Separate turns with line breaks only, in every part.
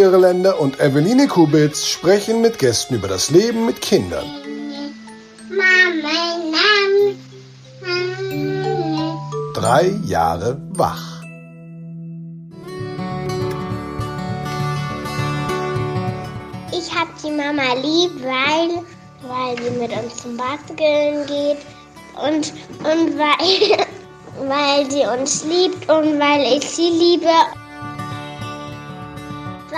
Irländer und Eveline Kubitz sprechen mit Gästen über das Leben mit Kindern. Drei Jahre wach.
Ich hab die Mama lieb, weil, weil sie mit uns zum Basteln geht und, und weil, weil sie uns liebt und weil ich sie liebe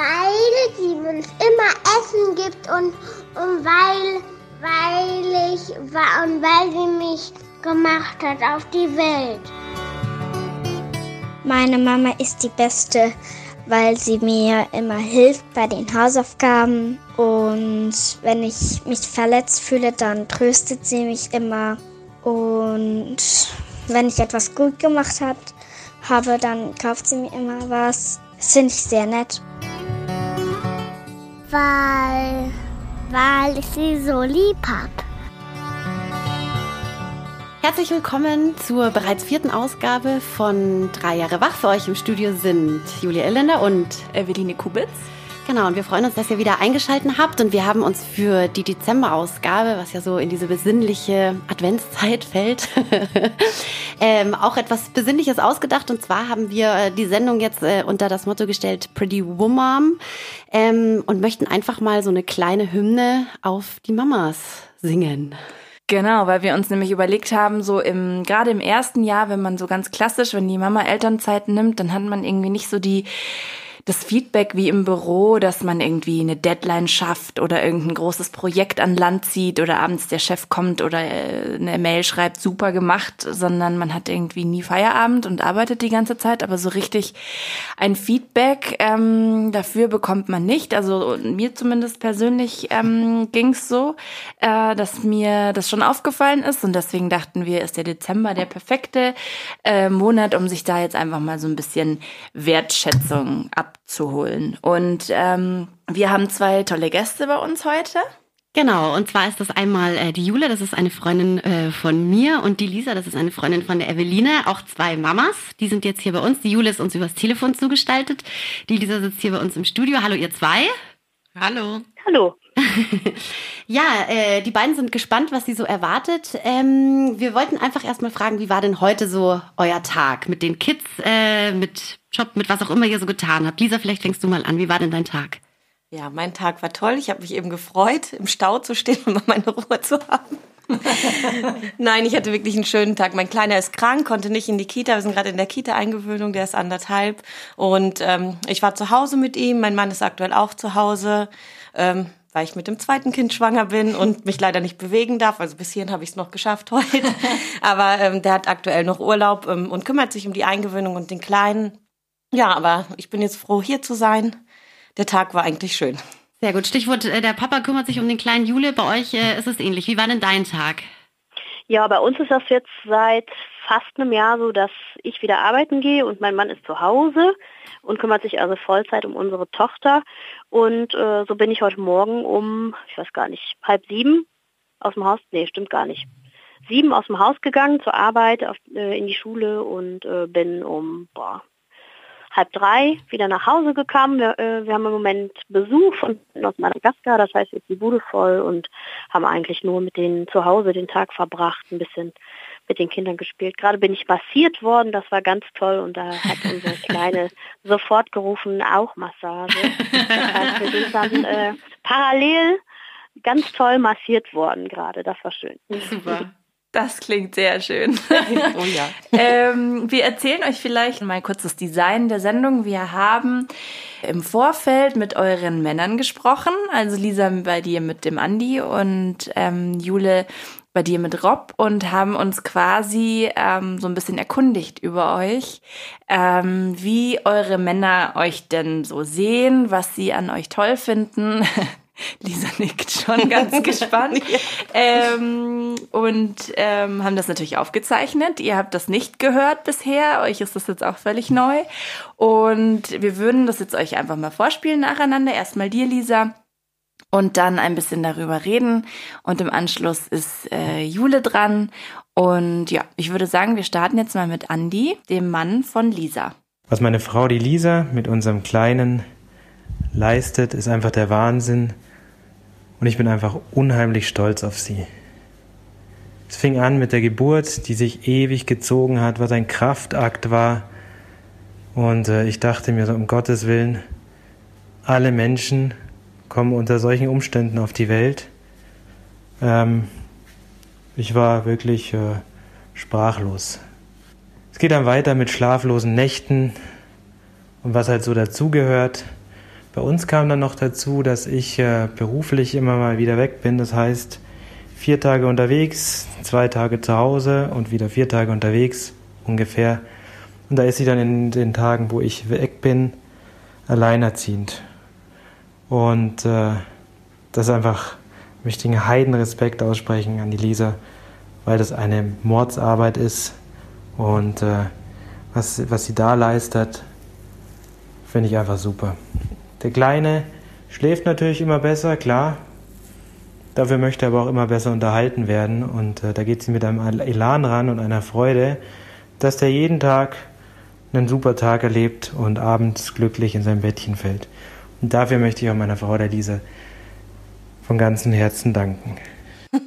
weil sie uns immer Essen gibt und, und weil, weil ich und weil sie mich gemacht hat auf die Welt.
Meine Mama ist die beste, weil sie mir immer hilft bei den Hausaufgaben und wenn ich mich verletzt fühle, dann tröstet sie mich immer und wenn ich etwas gut gemacht habe, dann kauft sie mir immer was. Das finde ich sehr nett
weil, weil ich sie so lieb habe.
Herzlich willkommen zur bereits vierten Ausgabe von Drei Jahre Wach. Für euch im Studio sind Julia Elländer und
Eveline Kubitz.
Genau, und wir freuen uns, dass ihr wieder eingeschaltet habt und wir haben uns für die Dezemberausgabe, was ja so in diese besinnliche Adventszeit fällt, ähm, auch etwas Besinnliches ausgedacht. Und zwar haben wir äh, die Sendung jetzt äh, unter das Motto gestellt Pretty Woman ähm, und möchten einfach mal so eine kleine Hymne auf die Mamas singen.
Genau, weil wir uns nämlich überlegt haben, so im, gerade im ersten Jahr, wenn man so ganz klassisch, wenn die Mama Elternzeit nimmt, dann hat man irgendwie nicht so die das Feedback wie im Büro, dass man irgendwie eine Deadline schafft oder irgendein großes Projekt an Land zieht oder abends der Chef kommt oder äh, eine Mail schreibt, super gemacht, sondern man hat irgendwie nie Feierabend und arbeitet die ganze Zeit, aber so richtig ein Feedback ähm, dafür bekommt man nicht. Also mir zumindest persönlich ähm, ging so, äh, dass mir das schon aufgefallen ist und deswegen dachten wir, ist der Dezember der perfekte äh, Monat, um sich da jetzt einfach mal so ein bisschen Wertschätzung abzuholen. Und ähm, wir haben zwei tolle Gäste bei uns heute.
Genau, und zwar ist das einmal äh, die Jule, das ist eine Freundin äh, von mir und die Lisa, das ist eine Freundin von der Eveline, auch zwei Mamas, die sind jetzt hier bei uns. Die Jule ist uns übers Telefon zugestaltet, die Lisa sitzt hier bei uns im Studio. Hallo ihr zwei.
Hallo.
Hallo.
ja, äh, die beiden sind gespannt, was sie so erwartet. Ähm, wir wollten einfach erstmal fragen, wie war denn heute so euer Tag mit den Kids, äh, mit Job, mit was auch immer ihr so getan habt? Lisa, vielleicht fängst du mal an. Wie war denn dein Tag?
Ja, mein Tag war toll. Ich habe mich eben gefreut, im Stau zu stehen und mal meine Ruhe zu haben. Nein, ich hatte wirklich einen schönen Tag. Mein Kleiner ist krank, konnte nicht in die Kita. Wir sind gerade in der Kita-Eingewöhnung, der ist anderthalb. Und ähm, ich war zu Hause mit ihm. Mein Mann ist aktuell auch zu Hause. Ähm, weil ich mit dem zweiten Kind schwanger bin und mich leider nicht bewegen darf. Also bis hierhin habe ich es noch geschafft heute. Aber ähm, der hat aktuell noch Urlaub ähm, und kümmert sich um die Eingewöhnung und den Kleinen. Ja, aber ich bin jetzt froh, hier zu sein. Der Tag war eigentlich schön.
Sehr gut. Stichwort, äh, der Papa kümmert sich um den kleinen Jule. Bei euch äh, ist es ähnlich. Wie war denn dein Tag?
Ja, bei uns ist das jetzt seit fast einem Jahr so, dass ich wieder arbeiten gehe und mein Mann ist zu Hause und kümmert sich also Vollzeit um unsere Tochter. Und äh, so bin ich heute Morgen um, ich weiß gar nicht, halb sieben aus dem Haus, nee, stimmt gar nicht, sieben aus dem Haus gegangen zur Arbeit auf, äh, in die Schule und äh, bin um boah, halb drei wieder nach Hause gekommen. Wir, äh, wir haben im Moment Besuch von aus Madagaskar, das heißt jetzt die Bude voll und haben eigentlich nur mit denen zu Hause den Tag verbracht, ein bisschen mit den Kindern gespielt. Gerade bin ich massiert worden, das war ganz toll und da hat unsere Kleine sofort gerufen, auch Massage. Das heißt, wir sind dann äh, parallel ganz toll massiert worden gerade, das war schön.
Super. Das klingt sehr schön. oh ja. ähm, wir erzählen euch vielleicht mal kurz das Design der Sendung. Wir haben im Vorfeld mit euren Männern gesprochen. Also Lisa bei dir mit dem Andi und ähm, Jule bei dir mit Rob und haben uns quasi ähm, so ein bisschen erkundigt über euch, ähm, wie eure Männer euch denn so sehen, was sie an euch toll finden. Lisa nickt schon ganz gespannt. ja. ähm, und ähm, haben das natürlich aufgezeichnet. Ihr habt das nicht gehört bisher. Euch ist das jetzt auch völlig neu. Und wir würden das jetzt euch einfach mal vorspielen nacheinander. Erstmal dir, Lisa. Und dann ein bisschen darüber reden. Und im Anschluss ist äh, Jule dran. Und ja, ich würde sagen, wir starten jetzt mal mit Andi, dem Mann von Lisa.
Was meine Frau, die Lisa, mit unserem kleinen leistet, ist einfach der Wahnsinn. Und ich bin einfach unheimlich stolz auf sie. Es fing an mit der Geburt, die sich ewig gezogen hat, was ein Kraftakt war. Und äh, ich dachte mir so, um Gottes Willen, alle Menschen kommen unter solchen Umständen auf die Welt. Ähm, ich war wirklich äh, sprachlos. Es geht dann weiter mit schlaflosen Nächten und was halt so dazugehört. Bei uns kam dann noch dazu, dass ich äh, beruflich immer mal wieder weg bin. Das heißt, vier Tage unterwegs, zwei Tage zu Hause und wieder vier Tage unterwegs ungefähr. Und da ist sie dann in den Tagen, wo ich weg bin, alleinerziehend. Und äh, das einfach, möchte ich einen Heidenrespekt aussprechen an die Lisa, weil das eine Mordsarbeit ist. Und äh, was, was sie da leistet, finde ich einfach super. Der Kleine schläft natürlich immer besser, klar. Dafür möchte er aber auch immer besser unterhalten werden. Und äh, da geht sie mit einem Elan ran und einer Freude, dass der jeden Tag einen super Tag erlebt und abends glücklich in sein Bettchen fällt. Und dafür möchte ich auch meiner Frau, der Lisa, von ganzem Herzen danken.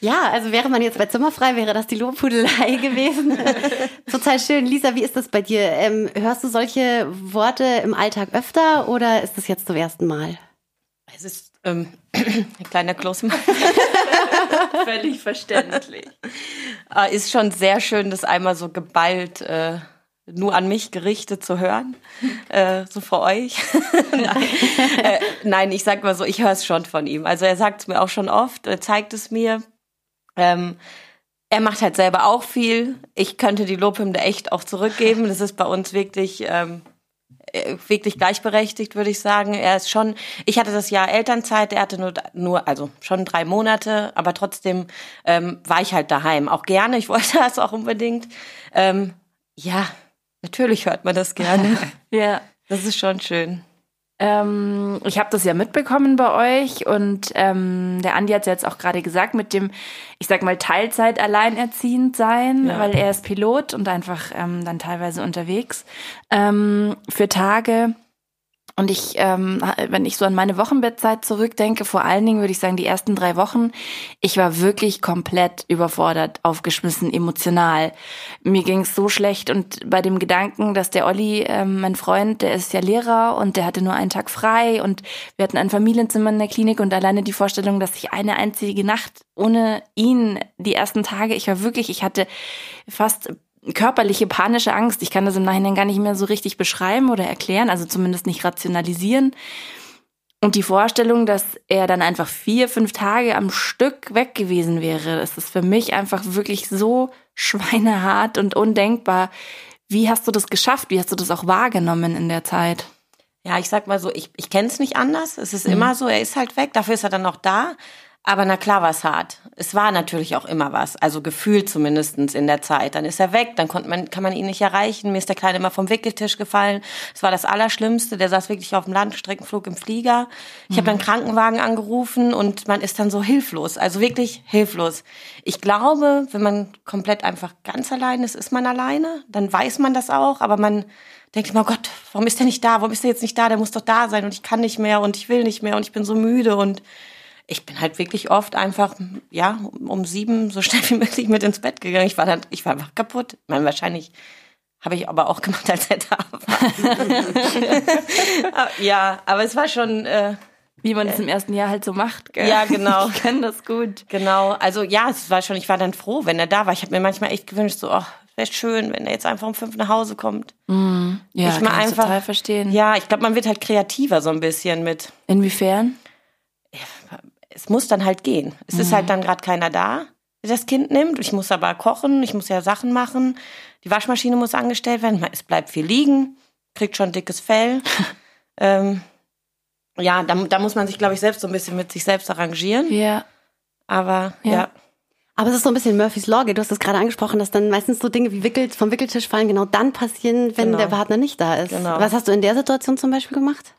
Ja, also wäre man jetzt bei Zimmerfrei, wäre das die Lobhudelei gewesen. Total schön. Lisa, wie ist das bei dir? Ähm, hörst du solche Worte im Alltag öfter oder ist das jetzt zum ersten Mal?
Es ist ähm, ein kleiner Kloß.
Völlig verständlich.
Äh, ist schon sehr schön, das einmal so geballt äh, nur an mich gerichtet zu hören, äh, so vor euch. nein. Äh, nein, ich sag mal so, ich höre es schon von ihm. Also er sagt es mir auch schon oft, er zeigt es mir. Ähm, er macht halt selber auch viel. Ich könnte die Lobhymne echt auch zurückgeben. Das ist bei uns wirklich ähm, äh, wirklich gleichberechtigt, würde ich sagen. Er ist schon, ich hatte das Jahr Elternzeit, er hatte nur, nur also schon drei Monate, aber trotzdem ähm, war ich halt daheim. Auch gerne, ich wollte das auch unbedingt. Ähm, ja, natürlich hört man das gerne.
ja.
Das ist schon schön.
Ähm, ich habe das ja mitbekommen bei euch und ähm, der Andi hat ja jetzt auch gerade gesagt mit dem, ich sag mal Teilzeit alleinerziehend sein, ja. weil er ist Pilot und einfach ähm, dann teilweise unterwegs ähm, für Tage. Und ich, ähm, wenn ich so an meine Wochenbettzeit zurückdenke, vor allen Dingen würde ich sagen, die ersten drei Wochen, ich war wirklich komplett überfordert, aufgeschmissen, emotional. Mir ging es so schlecht und bei dem Gedanken, dass der Olli, ähm, mein Freund, der ist ja Lehrer und der hatte nur einen Tag frei und wir hatten ein Familienzimmer in der Klinik und alleine die Vorstellung, dass ich eine einzige Nacht ohne ihn, die ersten Tage, ich war wirklich, ich hatte fast körperliche panische Angst. Ich kann das im Nachhinein gar nicht mehr so richtig beschreiben oder erklären, also zumindest nicht rationalisieren. Und die Vorstellung, dass er dann einfach vier, fünf Tage am Stück weg gewesen wäre, das ist für mich einfach wirklich so schweinehart und undenkbar. Wie hast du das geschafft? Wie hast du das auch wahrgenommen in der Zeit?
Ja, ich sag mal so, ich, ich kenne es nicht anders. Es ist mhm. immer so, er ist halt weg, dafür ist er dann auch da. Aber na klar war es hart. Es war natürlich auch immer was, also gefühlt zumindestens in der Zeit. Dann ist er weg, dann konnte man, kann man ihn nicht erreichen. Mir ist der Kleine immer vom Wickeltisch gefallen. Es war das Allerschlimmste. Der saß wirklich auf dem Landstreckenflug im Flieger. Ich mhm. habe dann Krankenwagen angerufen und man ist dann so hilflos, also wirklich hilflos. Ich glaube, wenn man komplett einfach ganz allein ist, ist man alleine. Dann weiß man das auch, aber man denkt immer, oh Gott, warum ist der nicht da? Warum ist der jetzt nicht da? Der muss doch da sein und ich kann nicht mehr und ich will nicht mehr und ich bin so müde und ich bin halt wirklich oft einfach, ja, um sieben so schnell wie möglich mit ins Bett gegangen. Ich war dann, ich war einfach kaputt. Ich meine, wahrscheinlich habe ich aber auch gemacht, als er da war. ja, aber es war schon, äh,
wie man es im ersten Jahr halt so macht.
Gell? Ja, genau.
Ich kenne das gut.
Genau. Also ja, es war schon, ich war dann froh, wenn er da war. Ich habe mir manchmal echt gewünscht, so, ach, wäre schön, wenn er jetzt einfach um fünf nach Hause kommt.
Mm, ja, ich kann einfach, total verstehen.
Ja, ich glaube, man wird halt kreativer so ein bisschen mit.
Inwiefern?
Es muss dann halt gehen. Es mhm. ist halt mhm. dann gerade keiner da, der das Kind nimmt. Ich muss aber kochen, ich muss ja Sachen machen. Die Waschmaschine muss angestellt werden. Es bleibt viel liegen, kriegt schon dickes Fell. ähm, ja, da, da muss man sich, glaube ich, selbst so ein bisschen mit sich selbst arrangieren.
Ja.
Aber ja. ja.
Aber es ist so ein bisschen Murphy's Law. Du hast es gerade angesprochen, dass dann meistens so Dinge wie Wickelt, vom Wickeltisch fallen genau dann passieren, wenn genau. der Partner nicht da ist. Genau. Was hast du in der Situation zum Beispiel gemacht?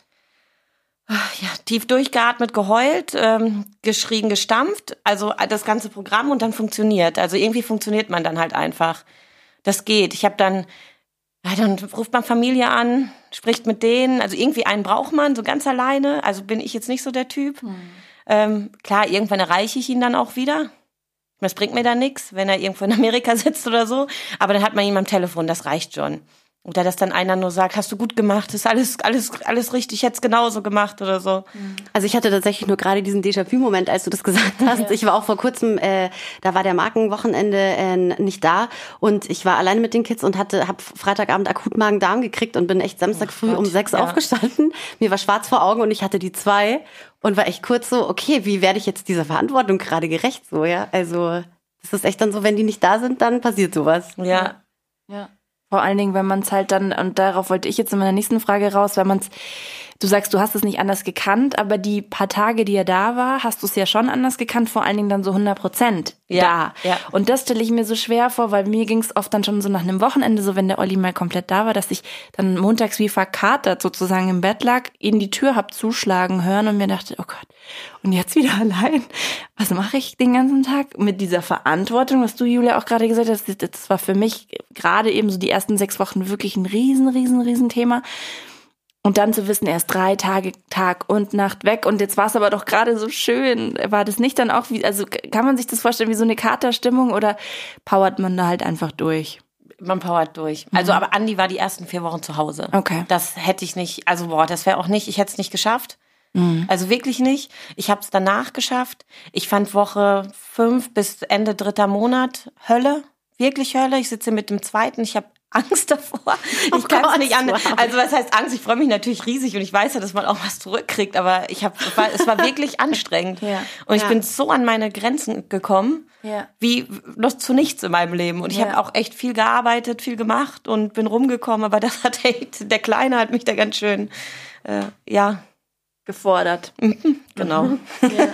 Ja, tief durchgeatmet, geheult, ähm, geschrien, gestampft, also das ganze Programm und dann funktioniert. Also irgendwie funktioniert man dann halt einfach. Das geht. Ich habe dann ja, dann ruft man Familie an, spricht mit denen. Also irgendwie einen braucht man, so ganz alleine. Also bin ich jetzt nicht so der Typ. Hm. Ähm, klar, irgendwann erreiche ich ihn dann auch wieder. Das bringt mir dann nichts, wenn er irgendwo in Amerika sitzt oder so. Aber dann hat man ihn am Telefon, das reicht schon. Oder dass dann einer nur sagt, hast du gut gemacht, ist alles, alles, alles richtig, jetzt genauso gemacht oder so.
Also ich hatte tatsächlich nur gerade diesen Déjà-vu-Moment, als du das gesagt hast. Ja. Ich war auch vor kurzem, äh, da war der Markenwochenende äh, nicht da und ich war alleine mit den Kids und hatte, hab Freitagabend akut Magen-Darm gekriegt und bin echt Samstag früh Gott, um sechs ja. aufgestanden. Mir war schwarz vor Augen und ich hatte die zwei und war echt kurz so, okay, wie werde ich jetzt dieser Verantwortung gerade gerecht so, ja? Also das ist echt dann so, wenn die nicht da sind, dann passiert sowas.
Ja. Ja. Vor allen Dingen, wenn man es halt dann, und darauf wollte ich jetzt in meiner nächsten Frage raus, wenn man es, du sagst, du hast es nicht anders gekannt, aber die paar Tage, die er da war, hast du es ja schon anders gekannt, vor allen Dingen dann so 100 Prozent ja, da. Ja. Und das stelle ich mir so schwer vor, weil mir ging es oft dann schon so nach einem Wochenende, so wenn der Olli mal komplett da war, dass ich dann montags wie verkatert sozusagen im Bett lag, in die Tür hab zuschlagen hören und mir dachte, oh Gott, und jetzt wieder allein. Was mache ich den ganzen Tag mit dieser Verantwortung, was du, Julia, auch gerade gesagt hast? Das war für mich gerade eben so die ersten sechs Wochen wirklich ein riesen, riesen, riesen Thema. Und dann zu wissen, er ist drei Tage, Tag und Nacht weg und jetzt war es aber doch gerade so schön. War das nicht dann auch wie, also kann man sich das vorstellen wie so eine Katerstimmung oder powert man da halt einfach durch?
Man powert durch. Also, aber Andi war die ersten vier Wochen zu Hause.
Okay.
Das hätte ich nicht, also boah, das wäre auch nicht, ich hätte es nicht geschafft. Mhm. Also wirklich nicht. Ich habe es danach geschafft. Ich fand Woche fünf bis Ende dritter Monat Hölle. Wirklich Hölle. Ich sitze mit dem zweiten. Ich habe Angst davor. Oh ich kann es nicht an. Also was heißt Angst? Ich freue mich natürlich riesig und ich weiß ja, dass man auch was zurückkriegt, aber ich habe, es war wirklich anstrengend ja. und ich ja. bin so an meine Grenzen gekommen, ja. wie noch zu nichts in meinem Leben. Und ich habe auch echt viel gearbeitet, viel gemacht und bin rumgekommen, aber das hat echt, der Kleine hat mich da ganz schön, äh, ja, gefordert.
genau. Ja, ja.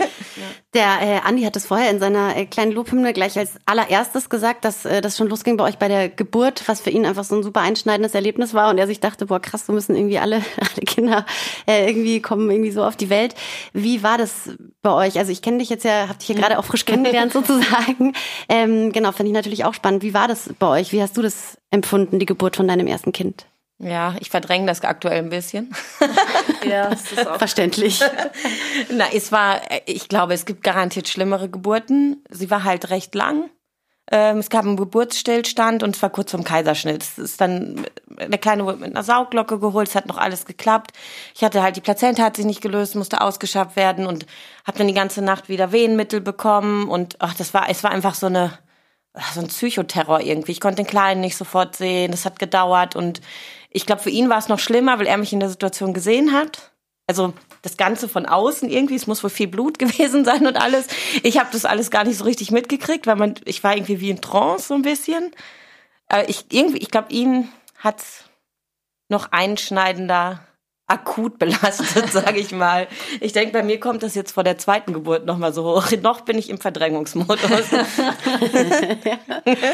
Der äh, Andi hat es vorher in seiner äh, kleinen Lobhymne gleich als allererstes gesagt, dass äh, das schon losging bei euch bei der Geburt, was für ihn einfach so ein super einschneidendes Erlebnis war und er sich dachte, boah krass, so müssen irgendwie alle, alle Kinder äh, irgendwie kommen irgendwie so auf die Welt. Wie war das bei euch? Also ich kenne dich jetzt ja, hab dich ja gerade auch frisch kennengelernt sozusagen. Ähm, genau, finde ich natürlich auch spannend. Wie war das bei euch? Wie hast du das empfunden, die Geburt von deinem ersten Kind?
Ja, ich verdränge das aktuell ein bisschen.
ja, das ist auch verständlich.
Na, es war, ich glaube, es gibt garantiert schlimmere Geburten. Sie war halt recht lang. Ähm, es gab einen Geburtsstillstand und es war kurz vorm Kaiserschnitt. Es ist dann, der Kleine wurde mit einer Sauglocke geholt, es hat noch alles geklappt. Ich hatte halt, die Plazenta hat sich nicht gelöst, musste ausgeschafft werden und habe dann die ganze Nacht wieder Wehenmittel bekommen und ach, das war, es war einfach so eine, so ein Psychoterror irgendwie. Ich konnte den Kleinen nicht sofort sehen, das hat gedauert und ich glaube, für ihn war es noch schlimmer, weil er mich in der Situation gesehen hat. Also das Ganze von außen irgendwie, es muss wohl viel Blut gewesen sein und alles. Ich habe das alles gar nicht so richtig mitgekriegt, weil man, ich war irgendwie wie in Trance so ein bisschen. Aber ich irgendwie, ich glaube, ihn hat's noch einschneidender akut belastet, sage ich mal. Ich denke, bei mir kommt das jetzt vor der zweiten Geburt noch mal so hoch. Noch bin ich im Verdrängungsmodus.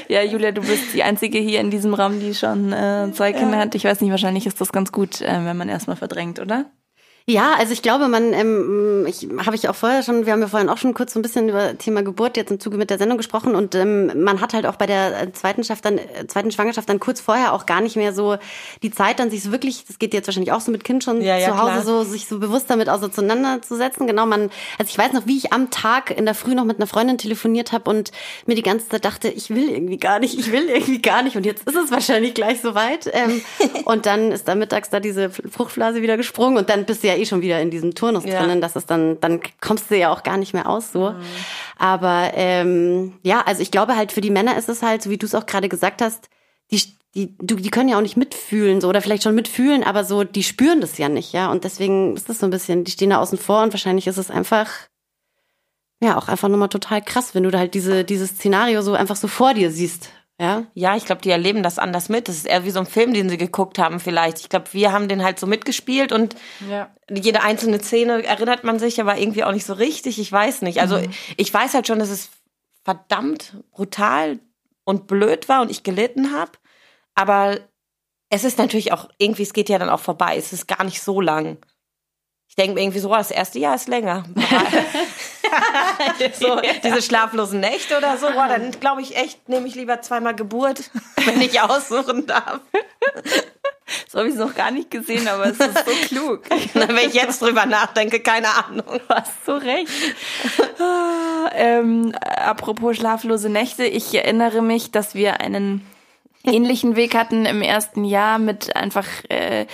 ja, Julia, du bist die einzige hier in diesem Raum, die schon äh, zwei Kinder ja. hat. Ich weiß nicht, wahrscheinlich ist das ganz gut, äh, wenn man erstmal verdrängt, oder?
Ja, also ich glaube, man, ähm, ich habe ich auch vorher schon, wir haben ja vorhin auch schon kurz so ein bisschen über Thema Geburt jetzt im Zuge mit der Sendung gesprochen und ähm, man hat halt auch bei der zweiten, Schaft dann, zweiten Schwangerschaft dann kurz vorher auch gar nicht mehr so die Zeit, dann sich so wirklich, das geht jetzt wahrscheinlich auch so mit Kind schon ja, ja, zu Hause, klar. so sich so bewusst damit auseinanderzusetzen. Genau, man, also ich weiß noch, wie ich am Tag in der Früh noch mit einer Freundin telefoniert habe und mir die ganze Zeit dachte, ich will irgendwie gar nicht, ich will irgendwie gar nicht und jetzt ist es wahrscheinlich gleich soweit. Ähm, und dann ist da mittags da diese Fruchtblase wieder gesprungen und dann bist du ja eh schon wieder in diesem Turnus ja. drinnen, dass es dann, dann kommst du ja auch gar nicht mehr aus so. Mhm. Aber ähm, ja, also ich glaube halt für die Männer ist es halt, so wie du es auch gerade gesagt hast, die, die, du, die können ja auch nicht mitfühlen, so oder vielleicht schon mitfühlen, aber so, die spüren das ja nicht, ja. Und deswegen ist das so ein bisschen, die stehen da außen vor und wahrscheinlich ist es einfach, ja, auch einfach nochmal total krass, wenn du da halt diese, dieses Szenario so einfach so vor dir siehst. Ja,
ja ich glaube, die erleben das anders mit. Das ist eher wie so ein Film, den sie geguckt haben vielleicht. Ich glaube, wir haben den halt so mitgespielt und ja. jede einzelne Szene erinnert man sich aber irgendwie auch nicht so richtig. Ich weiß nicht. Also mhm. ich weiß halt schon, dass es verdammt brutal und blöd war und ich gelitten habe. Aber es ist natürlich auch, irgendwie, es geht ja dann auch vorbei. Es ist gar nicht so lang. Ich denke mir irgendwie so, das erste Jahr ist länger. so diese schlaflosen Nächte oder so, boah, dann glaube ich echt, nehme ich lieber zweimal Geburt, wenn ich aussuchen darf.
So habe ich es noch gar nicht gesehen, aber es ist so klug.
wenn ich jetzt drüber nachdenke, keine Ahnung.
Du hast so recht. Ah, ähm, apropos schlaflose Nächte, ich erinnere mich, dass wir einen ähnlichen Weg hatten im ersten Jahr mit einfach äh,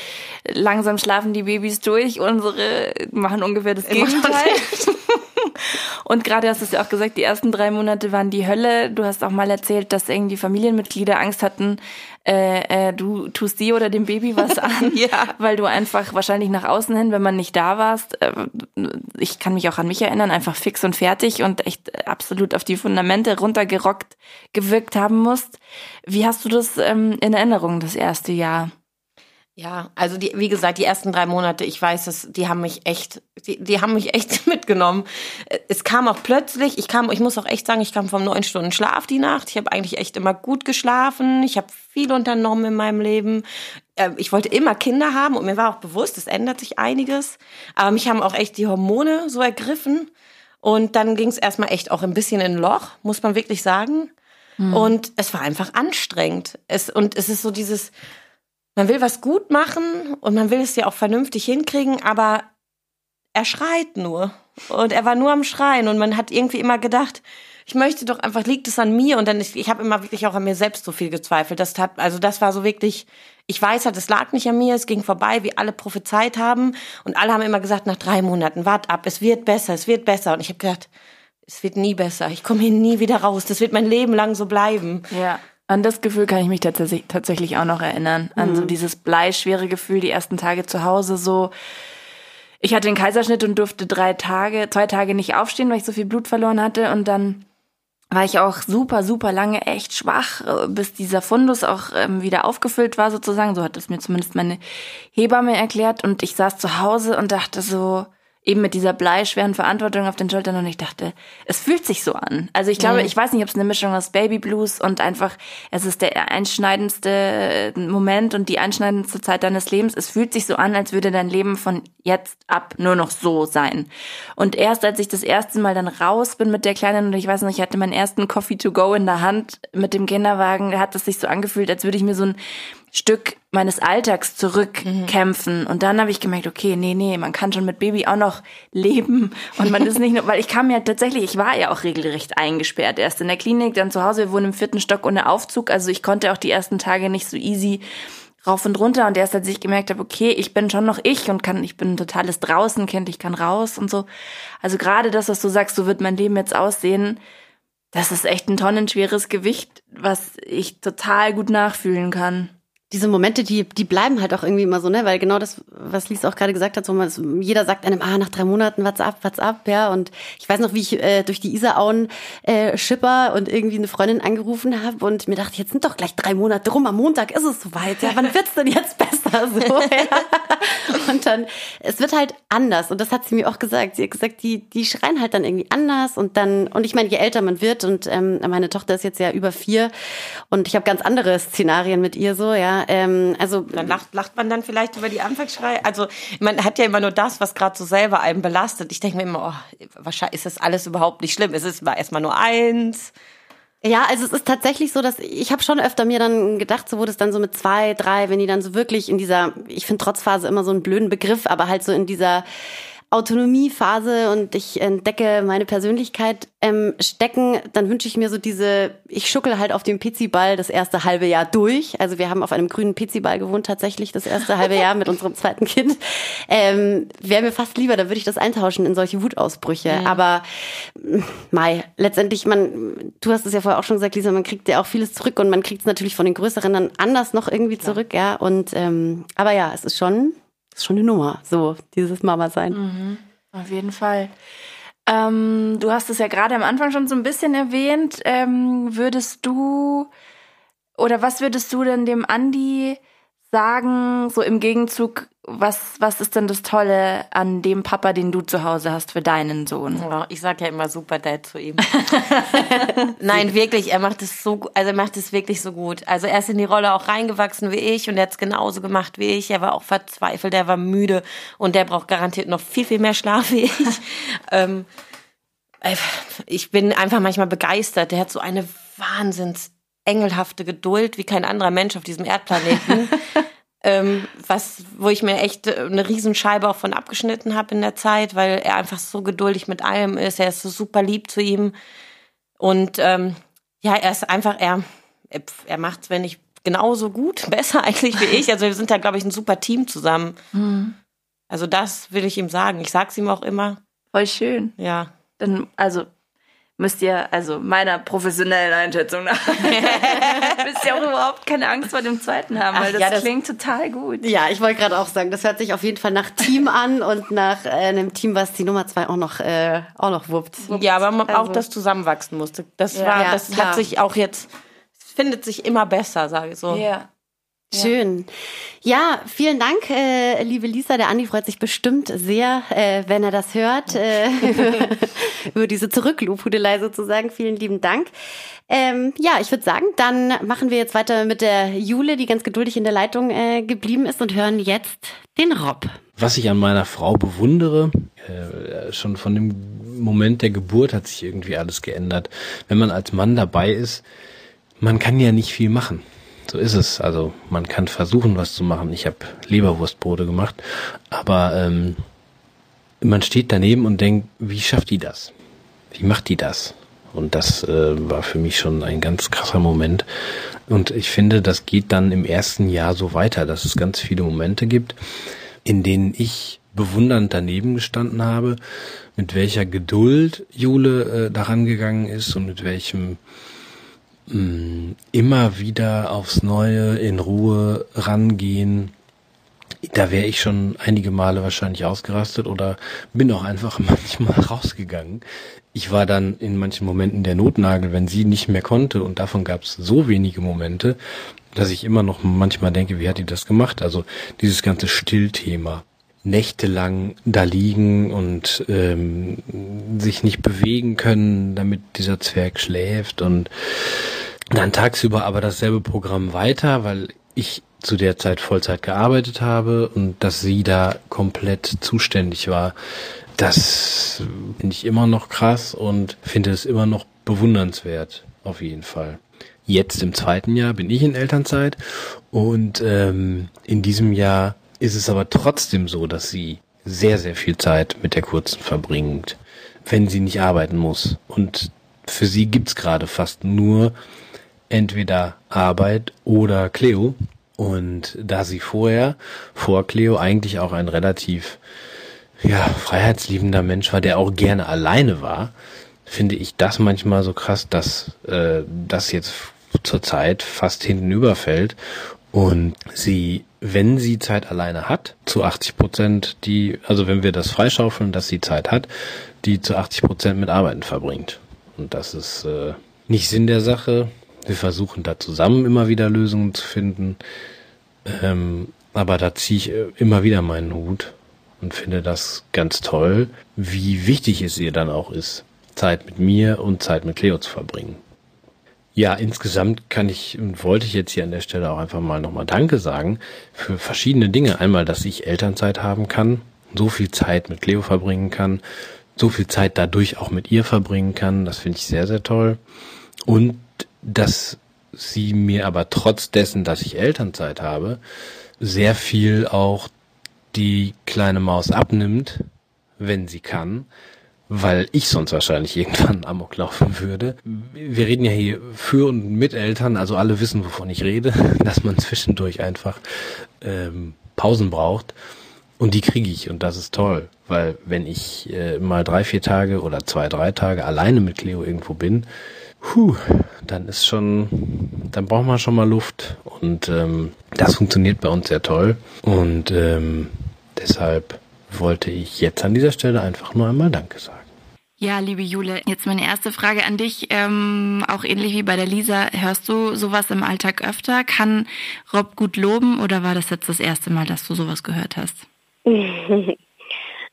langsam schlafen die Babys durch. Unsere machen ungefähr das Gegenteil. Und gerade hast du es ja auch gesagt, die ersten drei Monate waren die Hölle. Du hast auch mal erzählt, dass irgendwie Familienmitglieder Angst hatten, äh, äh, du tust dir oder dem Baby was an, ja. weil du einfach wahrscheinlich nach außen hin, wenn man nicht da warst, äh, ich kann mich auch an mich erinnern, einfach fix und fertig und echt absolut auf die Fundamente runtergerockt gewirkt haben musst. Wie hast du das ähm, in Erinnerung, das erste Jahr?
Ja, also die, wie gesagt, die ersten drei Monate, ich weiß es, die haben mich echt, die, die haben mich echt mitgenommen. Es kam auch plötzlich, ich kam, ich muss auch echt sagen, ich kam vom neun Stunden Schlaf die Nacht. Ich habe eigentlich echt immer gut geschlafen. Ich habe viel unternommen in meinem Leben. Ähm, ich wollte immer Kinder haben und mir war auch bewusst, es ändert sich einiges. Aber mich haben auch echt die Hormone so ergriffen. Und dann ging es erstmal echt auch ein bisschen in ein Loch, muss man wirklich sagen. Hm. Und es war einfach anstrengend. Es, und es ist so dieses, man will was gut machen und man will es ja auch vernünftig hinkriegen, aber er schreit nur. Und er war nur am Schreien und man hat irgendwie immer gedacht, ich möchte doch einfach, liegt es an mir? Und dann, ich, ich habe immer wirklich auch an mir selbst so viel gezweifelt. Das hat, also das war so wirklich, ich weiß halt, es lag nicht an mir, es ging vorbei, wie alle prophezeit haben. Und alle haben immer gesagt, nach drei Monaten, wart ab, es wird besser, es wird besser. Und ich habe gedacht, es wird nie besser, ich komme hier nie wieder raus, das wird mein Leben lang so bleiben.
Ja. An das Gefühl kann ich mich tatsächlich auch noch erinnern. An mhm. so dieses bleischwere Gefühl, die ersten Tage zu Hause so. Ich hatte den Kaiserschnitt und durfte drei Tage, zwei Tage nicht aufstehen, weil ich so viel Blut verloren hatte. Und dann war ich auch super, super lange echt schwach, äh, bis dieser Fundus auch ähm, wieder aufgefüllt war sozusagen. So hat es mir zumindest meine Hebamme erklärt. Und ich saß zu Hause und dachte so, eben mit dieser bleischweren Verantwortung auf den Schultern und ich dachte, es fühlt sich so an. Also ich glaube, mhm. ich weiß nicht, ob es eine Mischung aus Baby Blues und einfach, es ist der einschneidendste Moment und die einschneidendste Zeit deines Lebens. Es fühlt sich so an, als würde dein Leben von jetzt ab nur noch so sein. Und erst als ich das erste Mal dann raus bin mit der Kleinen und ich weiß noch, ich hatte meinen ersten Coffee to go in der Hand mit dem Kinderwagen, hat es sich so angefühlt, als würde ich mir so ein Stück meines Alltags zurückkämpfen. Mhm. Und dann habe ich gemerkt, okay, nee, nee, man kann schon mit Baby auch noch leben. Und man ist nicht nur, weil ich kam ja tatsächlich, ich war ja auch regelrecht eingesperrt. Erst in der Klinik, dann zu Hause, wir wohnen im vierten Stock ohne Aufzug. Also ich konnte auch die ersten Tage nicht so easy rauf und runter. Und erst als ich gemerkt habe, okay, ich bin schon noch ich und kann, ich bin ein totales Draußenkind, ich kann raus und so. Also gerade das, was du sagst, so wird mein Leben jetzt aussehen, das ist echt ein tonnenschweres Gewicht, was ich total gut nachfühlen kann
diese Momente, die, die bleiben halt auch irgendwie immer so, ne? Weil genau das, was Lies auch gerade gesagt hat, so man, jeder sagt einem, ah, nach drei Monaten, what's up, what's up, ja. Und ich weiß noch, wie ich äh, durch die Isarauen äh, schipper und irgendwie eine Freundin angerufen habe und mir dachte, jetzt sind doch gleich drei Monate rum, am Montag ist es soweit, ja, wann wird's denn jetzt besser? So, ja? Und dann, es wird halt anders. Und das hat sie mir auch gesagt. Sie hat gesagt, die, die schreien halt dann irgendwie anders und dann, und ich meine, je älter man wird und ähm, meine Tochter ist jetzt ja über vier und ich habe ganz andere Szenarien mit ihr so, ja ähm, also
dann lacht, lacht man dann vielleicht über die Anfangsschrei. Also man hat ja immer nur das, was gerade so selber einen belastet. Ich denke mir immer, oh, wahrscheinlich ist das alles überhaupt nicht schlimm. Es ist erstmal nur eins.
Ja, also es ist tatsächlich so, dass ich habe schon öfter mir dann gedacht, so wurde es dann so mit zwei, drei, wenn die dann so wirklich in dieser, ich finde Trotzphase immer so einen blöden Begriff, aber halt so in dieser Autonomiephase und ich entdecke meine Persönlichkeit ähm, stecken, dann wünsche ich mir so diese, ich schuckel halt auf dem Pizzi-Ball das erste halbe Jahr durch. Also wir haben auf einem grünen Pizzi-Ball gewohnt tatsächlich das erste halbe Jahr mit unserem zweiten Kind. Ähm, Wäre mir fast lieber, da würde ich das eintauschen in solche Wutausbrüche. Ja. Aber Mai, letztendlich, man, du hast es ja vorher auch schon gesagt, Lisa, man kriegt ja auch vieles zurück und man kriegt es natürlich von den Größeren dann anders noch irgendwie zurück, ja. ja. Und ähm, aber ja, es ist schon ist schon eine Nummer, so dieses Mama sein.
Mhm, auf jeden Fall. Ähm, du hast es ja gerade am Anfang schon so ein bisschen erwähnt. Ähm, würdest du oder was würdest du denn dem Andi sagen, so im Gegenzug, was, was ist denn das Tolle an dem Papa, den du zu Hause hast für deinen Sohn?
Oh, ich sag ja immer super Dad zu ihm. Nein, wirklich, er macht es so, also er macht es wirklich so gut. Also er ist in die Rolle auch reingewachsen wie ich und er hat es genauso gemacht wie ich. Er war auch verzweifelt, er war müde und der braucht garantiert noch viel, viel mehr Schlaf wie ich. ähm, Äh, ich bin einfach manchmal begeistert. Der hat so eine wahnsinns engelhafte Geduld wie kein anderer Mensch auf diesem Erdplaneten. ähm, was, wo ich mir echt äh, eine Riesenscheibe auch von abgeschnitten habe in der Zeit, weil er einfach so geduldig mit allem ist. Er ist so super lieb zu ihm. Und ähm, ja, er ist einfach, er, er macht wenn ich genauso gut, besser eigentlich wie ich. Also wir sind da, glaube ich, ein super Team zusammen. Mhm. Also das will ich ihm sagen. Ich sag's ihm auch immer.
Voll schön.
Ja.
Dann, also müsst ihr, also meiner professionellen Einschätzung nach, müsst ihr auch überhaupt keine Angst vor dem zweiten haben, weil das, ja, das klingt total gut.
Ja, ich wollte gerade auch sagen, das hört sich auf jeden Fall nach Team an und nach äh, einem Team, was die Nummer zwei auch noch, äh, auch noch wuppt.
Ja, aber man also. auch das zusammenwachsen musste. Das ja, war, ja, das klar. hat sich auch jetzt, findet sich immer besser, sage ich so.
Ja.
Schön. Ja, vielen Dank, äh, liebe Lisa. Der Andi freut sich bestimmt sehr, äh, wenn er das hört, äh, über diese Zurücklobhudelei sozusagen. Vielen lieben Dank. Ähm, ja, ich würde sagen, dann machen wir jetzt weiter mit der Jule, die ganz geduldig in der Leitung äh, geblieben ist und hören jetzt den Rob.
Was ich an meiner Frau bewundere, äh, schon von dem Moment der Geburt hat sich irgendwie alles geändert. Wenn man als Mann dabei ist, man kann ja nicht viel machen so ist es. Also man kann versuchen, was zu machen. Ich habe Leberwurstbrote gemacht, aber ähm, man steht daneben und denkt, wie schafft die das? Wie macht die das? Und das äh, war für mich schon ein ganz krasser Moment. Und ich finde, das geht dann im ersten Jahr so weiter, dass es ganz viele Momente gibt, in denen ich bewundernd daneben gestanden habe, mit welcher Geduld Jule äh, daran gegangen ist und mit welchem mh, immer wieder aufs Neue in Ruhe rangehen. Da wäre ich schon einige Male wahrscheinlich ausgerastet oder bin auch einfach manchmal rausgegangen. Ich war dann in manchen Momenten der Notnagel, wenn sie nicht mehr konnte und davon gab es so wenige Momente, dass ich immer noch manchmal denke, wie hat die das gemacht? Also dieses ganze Stillthema nächtelang da liegen und ähm, sich nicht bewegen können, damit dieser Zwerg schläft und dann tagsüber aber dasselbe Programm weiter, weil ich zu der Zeit Vollzeit gearbeitet habe und dass sie da komplett zuständig war. Das finde ich immer noch krass und finde es immer noch bewundernswert, auf jeden Fall. Jetzt im zweiten Jahr bin ich in Elternzeit und ähm, in diesem Jahr ist es aber trotzdem so, dass sie sehr, sehr viel Zeit mit der Kurzen verbringt, wenn sie nicht arbeiten muss. Und für sie gibt's gerade fast nur entweder Arbeit oder Cleo. Und da sie vorher, vor Cleo, eigentlich auch ein relativ ja, freiheitsliebender Mensch war, der auch gerne alleine war, finde ich das manchmal so krass, dass äh, das jetzt zurzeit fast hinten überfällt und sie, wenn sie Zeit alleine hat, zu 80 Prozent die, also wenn wir das freischaufeln, dass sie Zeit hat, die zu 80 Prozent mit Arbeiten verbringt. Und das ist äh, nicht Sinn der Sache. Wir versuchen da zusammen immer wieder Lösungen zu finden. Ähm, aber da ziehe ich äh, immer wieder meinen Hut und finde das ganz toll, wie wichtig es ihr dann auch ist, Zeit mit mir und Zeit mit Cleo zu verbringen. Ja, insgesamt kann ich und wollte ich jetzt hier an der Stelle auch einfach mal nochmal Danke sagen für verschiedene Dinge. Einmal, dass ich Elternzeit haben kann, so viel Zeit mit Cleo verbringen kann, so viel Zeit dadurch auch mit ihr verbringen kann. Das finde ich sehr, sehr toll. Und dass sie mir aber trotz dessen, dass ich Elternzeit habe, sehr viel auch die kleine Maus abnimmt, wenn sie kann, weil ich sonst wahrscheinlich irgendwann Amok laufen würde. Wir reden ja hier für und mit Eltern, also alle wissen, wovon ich rede, dass man zwischendurch einfach ähm, Pausen braucht. Und die kriege ich und das ist toll, weil wenn ich äh, mal drei, vier Tage oder zwei, drei Tage alleine mit Cleo irgendwo bin, Puh, dann ist schon, dann braucht man schon mal Luft. Und ähm, das funktioniert bei uns sehr toll. Und ähm, deshalb wollte ich jetzt an dieser Stelle einfach nur einmal Danke sagen.
Ja, liebe Jule, jetzt meine erste Frage an dich. Ähm, auch ähnlich wie bei der Lisa, hörst du sowas im Alltag öfter? Kann Rob gut loben oder war das jetzt das erste Mal, dass du sowas gehört hast?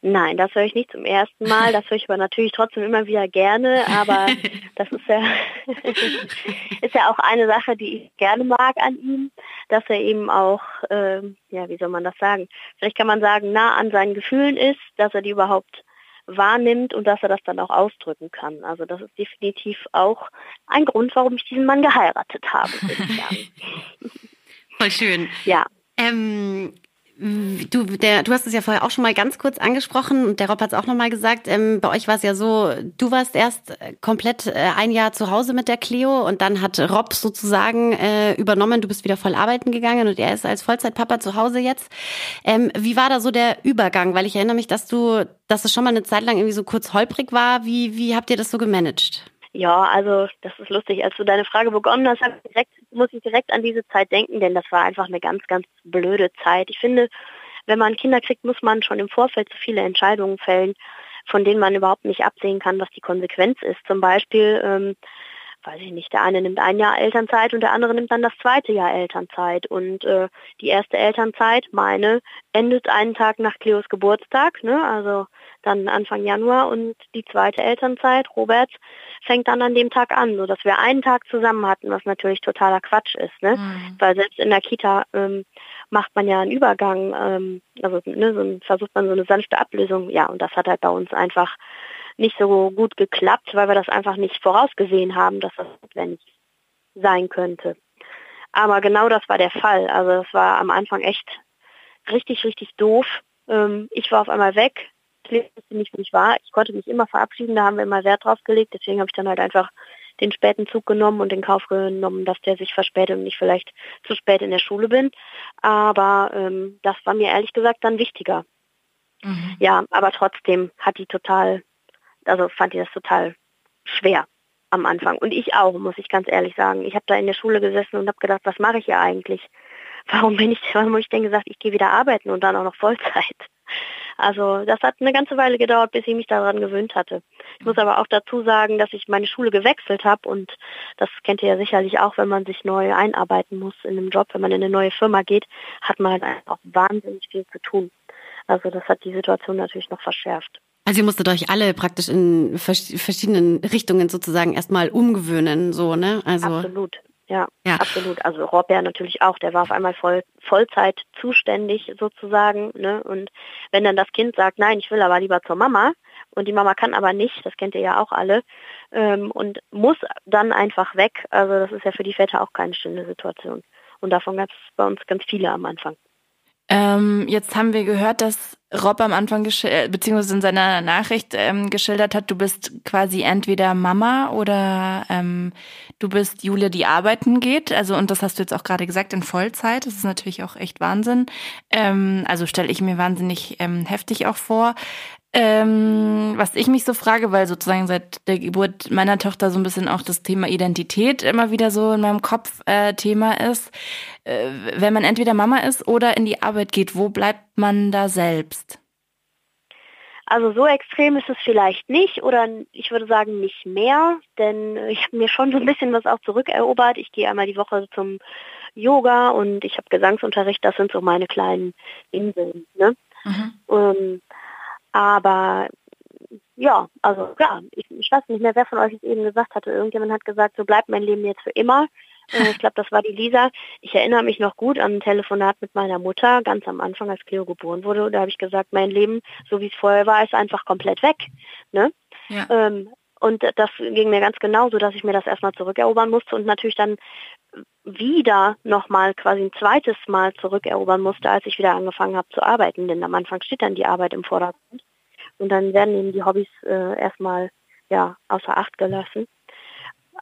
Nein, das höre ich nicht zum ersten Mal. Das höre ich aber natürlich trotzdem immer wieder gerne. Aber das ist ja, ist ja auch eine Sache, die ich gerne mag an ihm, dass er eben auch, äh, ja, wie soll man das sagen? Vielleicht kann man sagen, nah an seinen Gefühlen ist, dass er die überhaupt wahrnimmt und dass er das dann auch ausdrücken kann. Also das ist definitiv auch ein Grund, warum ich diesen Mann geheiratet habe.
Voll schön.
Ja.
Ähm, Du, der, du hast es ja vorher auch schon mal ganz kurz angesprochen und der Rob hat es auch noch mal gesagt. Ähm, bei euch war es ja so, du warst erst äh, komplett äh, ein Jahr zu Hause mit der Cleo und dann hat Rob sozusagen äh, übernommen. Du bist wieder voll arbeiten gegangen und er ist als Vollzeitpapa zu Hause jetzt. Ähm, wie war da so der Übergang? Weil ich erinnere mich, dass du, dass es schon mal eine Zeit lang irgendwie so kurz holprig war. Wie, wie habt ihr das so gemanagt?
Ja, also das ist lustig. Als du deine Frage begonnen hast, ich direkt, muss ich direkt an diese Zeit denken, denn das war einfach eine ganz, ganz blöde Zeit. Ich finde, wenn man Kinder kriegt, muss man schon im Vorfeld so viele Entscheidungen fällen, von denen man überhaupt nicht absehen kann, was die Konsequenz ist. Zum Beispiel, ähm, weiß ich nicht, der eine nimmt ein Jahr Elternzeit und der andere nimmt dann das zweite Jahr Elternzeit. Und äh, die erste Elternzeit, meine, endet einen Tag nach Cleos Geburtstag, ne? also dann Anfang Januar und die zweite Elternzeit, Robert, fängt dann an dem Tag an, sodass wir einen Tag zusammen hatten, was natürlich totaler Quatsch ist, ne? Mhm. Weil selbst in der Kita ähm, macht man ja einen Übergang, ähm, also ne, so versucht man so eine sanfte Ablösung, ja, und das hat halt bei uns einfach nicht so gut geklappt, weil wir das einfach nicht vorausgesehen haben, dass das notwendig sein könnte. Aber genau das war der Fall. Also es war am Anfang echt richtig, richtig doof. Ähm, ich war auf einmal weg, wusste nicht, wo ich war. Ich konnte mich immer verabschieden, da haben wir immer Wert drauf gelegt. Deswegen habe ich dann halt einfach den späten Zug genommen und den Kauf genommen, dass der sich verspätet und ich vielleicht zu spät in der Schule bin. Aber ähm, das war mir ehrlich gesagt dann wichtiger. Mhm. Ja, aber trotzdem hat die total, also fand die das total schwer am Anfang. Und ich auch, muss ich ganz ehrlich sagen. Ich habe da in der Schule gesessen und habe gedacht, was mache ich hier eigentlich? Warum bin ich, warum habe ich denn gesagt, ich gehe wieder arbeiten und dann auch noch Vollzeit? Also das hat eine ganze Weile gedauert, bis ich mich daran gewöhnt hatte. Ich muss aber auch dazu sagen, dass ich meine Schule gewechselt habe und das kennt ihr ja sicherlich auch, wenn man sich neu einarbeiten muss in einem Job, wenn man in eine neue Firma geht, hat man halt einfach wahnsinnig viel zu tun. Also das hat die Situation natürlich noch verschärft.
Also ihr musstet euch alle praktisch in verschiedenen Richtungen sozusagen erstmal umgewöhnen, so, ne?
Also Absolut. Ja, ja, absolut. Also Robert natürlich auch, der war auf einmal voll, Vollzeit zuständig sozusagen. Ne? Und wenn dann das Kind sagt, nein, ich will aber lieber zur Mama und die Mama kann aber nicht, das kennt ihr ja auch alle, ähm, und muss dann einfach weg. Also das ist ja für die Väter auch keine schöne Situation. Und davon gab es bei uns ganz viele am Anfang.
Ähm, jetzt haben wir gehört, dass Rob am Anfang äh, beziehungsweise in seiner Nachricht ähm, geschildert hat, du bist quasi entweder Mama oder ähm, du bist Julia, die arbeiten geht. Also und das hast du jetzt auch gerade gesagt in Vollzeit. Das ist natürlich auch echt Wahnsinn. Ähm, also stelle ich mir wahnsinnig ähm, heftig auch vor. Ähm, was ich mich so frage, weil sozusagen seit der Geburt meiner Tochter so ein bisschen auch das Thema Identität immer wieder so in meinem Kopf äh, Thema ist. Äh, wenn man entweder Mama ist oder in die Arbeit geht, wo bleibt man da selbst?
Also so extrem ist es vielleicht nicht oder ich würde sagen nicht mehr, denn ich habe mir schon so ein bisschen was auch zurückerobert. Ich gehe einmal die Woche zum Yoga und ich habe Gesangsunterricht, das sind so meine kleinen Inseln. Ne? Mhm. Ähm, aber ja, also ja, ich, ich, weiß nicht mehr, wer von euch es eben gesagt hatte. Irgendjemand hat gesagt, so bleibt mein Leben jetzt für immer. Äh, ich glaube, das war die Lisa. Ich erinnere mich noch gut an ein Telefonat mit meiner Mutter, ganz am Anfang, als Cleo geboren wurde. Da habe ich gesagt, mein Leben, so wie es vorher war, ist einfach komplett weg. Ne? Ja. Ähm, und das ging mir ganz genauso, dass ich mir das erstmal zurückerobern musste und natürlich dann wieder nochmal quasi ein zweites Mal zurückerobern musste, als ich wieder angefangen habe zu arbeiten. Denn am Anfang steht dann die Arbeit im Vordergrund. Und dann werden eben die Hobbys äh, erstmal ja, außer Acht gelassen.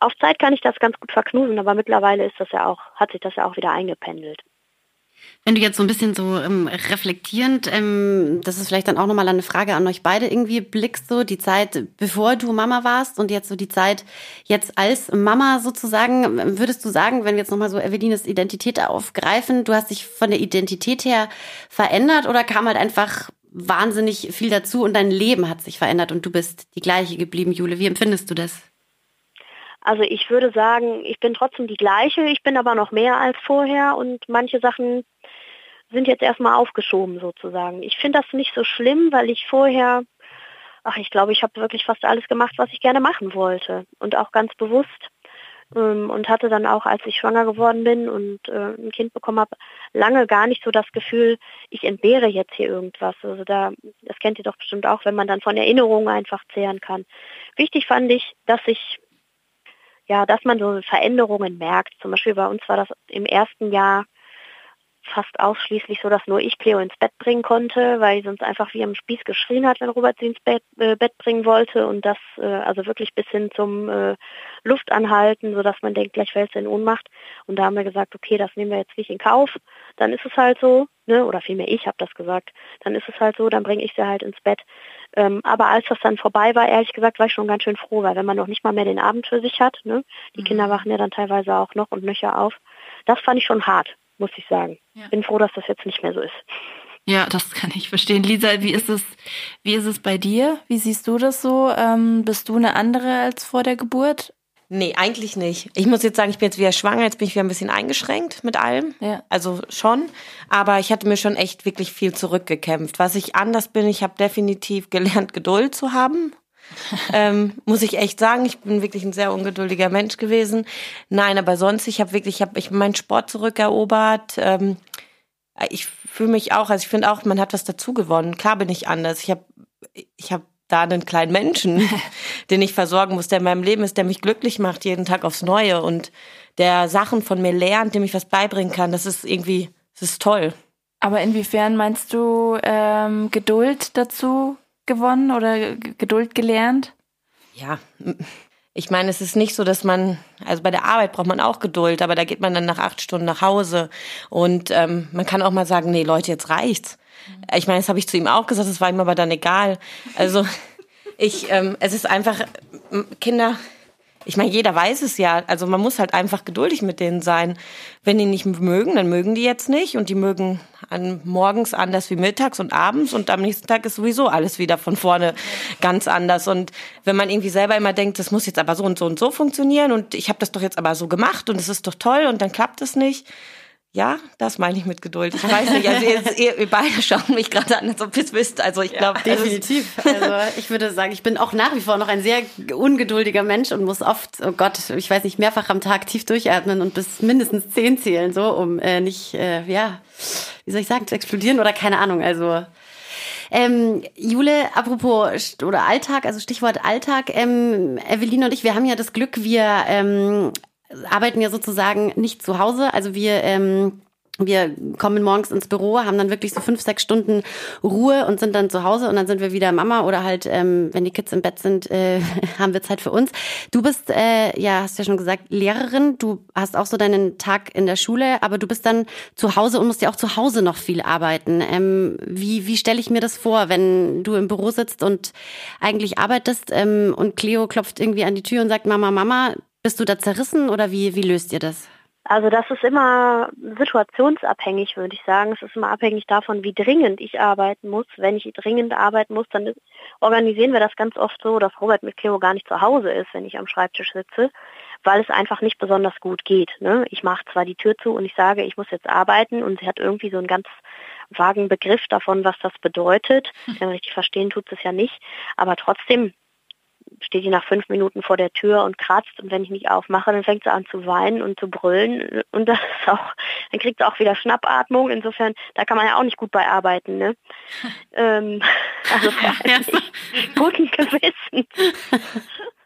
Auf Zeit kann ich das ganz gut verknusen, aber mittlerweile ist das ja auch, hat sich das ja auch wieder eingependelt.
Wenn du jetzt so ein bisschen so ähm, reflektierend, ähm, das ist vielleicht dann auch nochmal eine Frage an euch beide irgendwie blickst, so die Zeit, bevor du Mama warst und jetzt so die Zeit jetzt als Mama sozusagen, würdest du sagen, wenn wir jetzt nochmal so Evelines Identität aufgreifen, du hast dich von der Identität her verändert oder kam halt einfach wahnsinnig viel dazu und dein Leben hat sich verändert und du bist die gleiche geblieben, Jule. Wie empfindest du das?
Also ich würde sagen, ich bin trotzdem die gleiche, ich bin aber noch mehr als vorher und manche Sachen sind jetzt erstmal aufgeschoben sozusagen. Ich finde das nicht so schlimm, weil ich vorher, ach ich glaube, ich habe wirklich fast alles gemacht, was ich gerne machen wollte und auch ganz bewusst. ähm, und hatte dann auch, als ich schwanger geworden bin und äh, ein Kind bekommen habe, lange gar nicht so das Gefühl, ich entbehre jetzt hier irgendwas. Also da, das kennt ihr doch bestimmt auch, wenn man dann von Erinnerungen einfach zehren kann. Wichtig fand ich, dass ich ja, dass man so Veränderungen merkt. Zum Beispiel bei uns war das im ersten Jahr fast ausschließlich so, dass nur ich Cleo ins Bett bringen konnte, weil sie sonst einfach wie am Spieß geschrien hat, wenn Robert sie ins Bett, äh, Bett bringen wollte und das äh, also wirklich bis hin zum äh, Luftanhalten, sodass man denkt, gleich fällt sie in Ohnmacht. Und da haben wir gesagt, okay, das nehmen wir jetzt nicht in Kauf, dann ist es halt so, ne? oder vielmehr ich habe das gesagt, dann ist es halt so, dann bringe ich sie halt ins Bett. Ähm, aber als das dann vorbei war, ehrlich gesagt, war ich schon ganz schön froh, weil wenn man noch nicht mal mehr den Abend für sich hat, ne? die mhm. Kinder wachen ja dann teilweise auch noch und nöcher auf, das fand ich schon hart muss ich sagen. Ja. Bin froh, dass das jetzt nicht mehr so ist.
Ja, das kann ich verstehen. Lisa, wie ist es, wie ist es bei dir? Wie siehst du das so? Ähm, bist du eine andere als vor der Geburt?
Nee, eigentlich nicht. Ich muss jetzt sagen, ich bin jetzt wieder schwanger, jetzt bin ich wieder ein bisschen eingeschränkt mit allem. Ja. Also schon. Aber ich hatte mir schon echt wirklich viel zurückgekämpft. Was ich anders bin, ich habe definitiv gelernt, Geduld zu haben ähm, muss ich echt sagen, ich bin wirklich ein sehr ungeduldiger Mensch gewesen. Nein, aber sonst, ich habe wirklich, ich habe ich meinen Sport zurückerobert. Ähm, ich fühle mich auch, also ich finde auch, man hat was dazu gewonnen. Klar bin ich anders. Ich habe ich hab da einen kleinen Menschen, den ich versorgen muss, der in meinem Leben ist, der mich glücklich macht, jeden Tag aufs Neue und der Sachen von mir lernt, dem ich was beibringen kann. Das ist irgendwie, das ist toll.
Aber inwiefern meinst du ähm, Geduld dazu gewonnen oder Geduld gelernt?
Ja, ich meine, es ist nicht so, dass man, also bei der Arbeit braucht man auch Geduld, aber da geht man dann nach acht Stunden nach Hause und ähm, man kann auch mal sagen, nee Leute, jetzt reicht's. Ich meine, das habe ich zu ihm auch gesagt, das war ihm aber dann egal. Also ich, ähm, es ist einfach, Kinder, ich meine, jeder weiß es ja. Also man muss halt einfach geduldig mit denen sein. Wenn die nicht mögen, dann mögen die jetzt nicht und die mögen an morgens anders wie mittags und abends und am nächsten Tag ist sowieso alles wieder von vorne ganz anders. Und wenn man irgendwie selber immer denkt, das muss jetzt aber so und so und so funktionieren und ich habe das doch jetzt aber so gemacht und es ist doch toll und dann klappt es nicht, ja, das meine ich mit Geduld. Ich weiß nicht, also ihr, ihr beide schauen mich gerade an, als ob ihr es wisst. Also ich glaube,
ja, definitiv. Also ich würde sagen, ich bin auch nach wie vor noch ein sehr ungeduldiger Mensch und muss oft, oh Gott, ich weiß nicht, mehrfach am Tag tief durchatmen und bis mindestens zehn zählen, so um äh, nicht, äh, ja, wie soll ich sagen, zu explodieren oder keine Ahnung. Also ähm, Jule, apropos oder Alltag, also Stichwort Alltag, ähm, Evelyn und ich, wir haben ja das Glück, wir ähm, arbeiten ja sozusagen nicht zu Hause. Also wir ähm, wir kommen morgens ins Büro, haben dann wirklich so fünf, sechs Stunden Ruhe und sind dann zu Hause und dann sind wir wieder Mama oder halt, ähm, wenn die Kids im Bett sind, äh, haben wir Zeit für uns. Du bist, äh, ja, hast ja schon gesagt, Lehrerin. Du hast auch so deinen Tag in der Schule, aber du bist dann zu Hause und musst ja auch zu Hause noch viel arbeiten. Ähm, wie wie stelle ich mir das vor, wenn du im Büro sitzt und eigentlich arbeitest ähm, und Cleo klopft irgendwie an die Tür und sagt, Mama, Mama, bist du da zerrissen oder wie, wie löst ihr das?
Also das ist immer situationsabhängig, würde ich sagen. Es ist immer abhängig davon, wie dringend ich arbeiten muss. Wenn ich dringend arbeiten muss, dann organisieren wir das ganz oft so, dass Robert mit Cleo gar nicht zu Hause ist, wenn ich am Schreibtisch sitze, weil es einfach nicht besonders gut geht. Ne? Ich mache zwar die Tür zu und ich sage, ich muss jetzt arbeiten und sie hat irgendwie so einen ganz vagen Begriff davon, was das bedeutet. Denn richtig verstehen tut es ja nicht. Aber trotzdem steht die nach fünf Minuten vor der Tür und kratzt und wenn ich nicht aufmache, dann fängt sie an zu weinen und zu brüllen und das ist auch, dann kriegt sie auch wieder Schnappatmung. Insofern, da kann man ja auch nicht gut bei arbeiten, ne? ähm, also ja. guten Gewissen.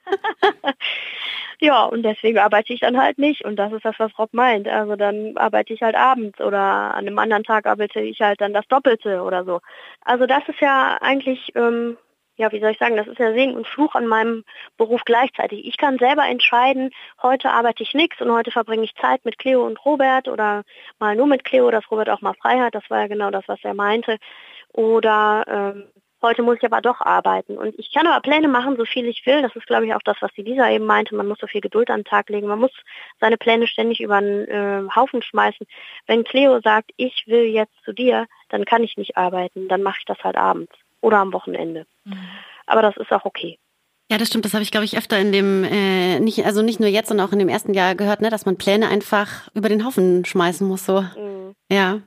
ja, und deswegen arbeite ich dann halt nicht und das ist das, was Rob meint. Also dann arbeite ich halt abends oder an einem anderen Tag arbeite ich halt dann das Doppelte oder so. Also das ist ja eigentlich ähm, ja, wie soll ich sagen, das ist ja Segen und Fluch an meinem Beruf gleichzeitig. Ich kann selber entscheiden, heute arbeite ich nichts und heute verbringe ich Zeit mit Cleo und Robert oder mal nur mit Cleo, dass Robert auch mal frei hat. Das war ja genau das, was er meinte. Oder ähm, heute muss ich aber doch arbeiten. Und ich kann aber Pläne machen, so viel ich will. Das ist, glaube ich, auch das, was die Lisa eben meinte. Man muss so viel Geduld an den Tag legen. Man muss seine Pläne ständig über den äh, Haufen schmeißen. Wenn Cleo sagt, ich will jetzt zu dir, dann kann ich nicht arbeiten. Dann mache ich das halt abends oder am Wochenende. Mhm. Aber das ist auch okay.
Ja, das stimmt. Das habe ich, glaube ich, öfter in dem, äh, nicht, also nicht nur jetzt, sondern auch in dem ersten Jahr gehört, ne, dass man Pläne einfach über den Haufen schmeißen muss. So. Mhm. Ja.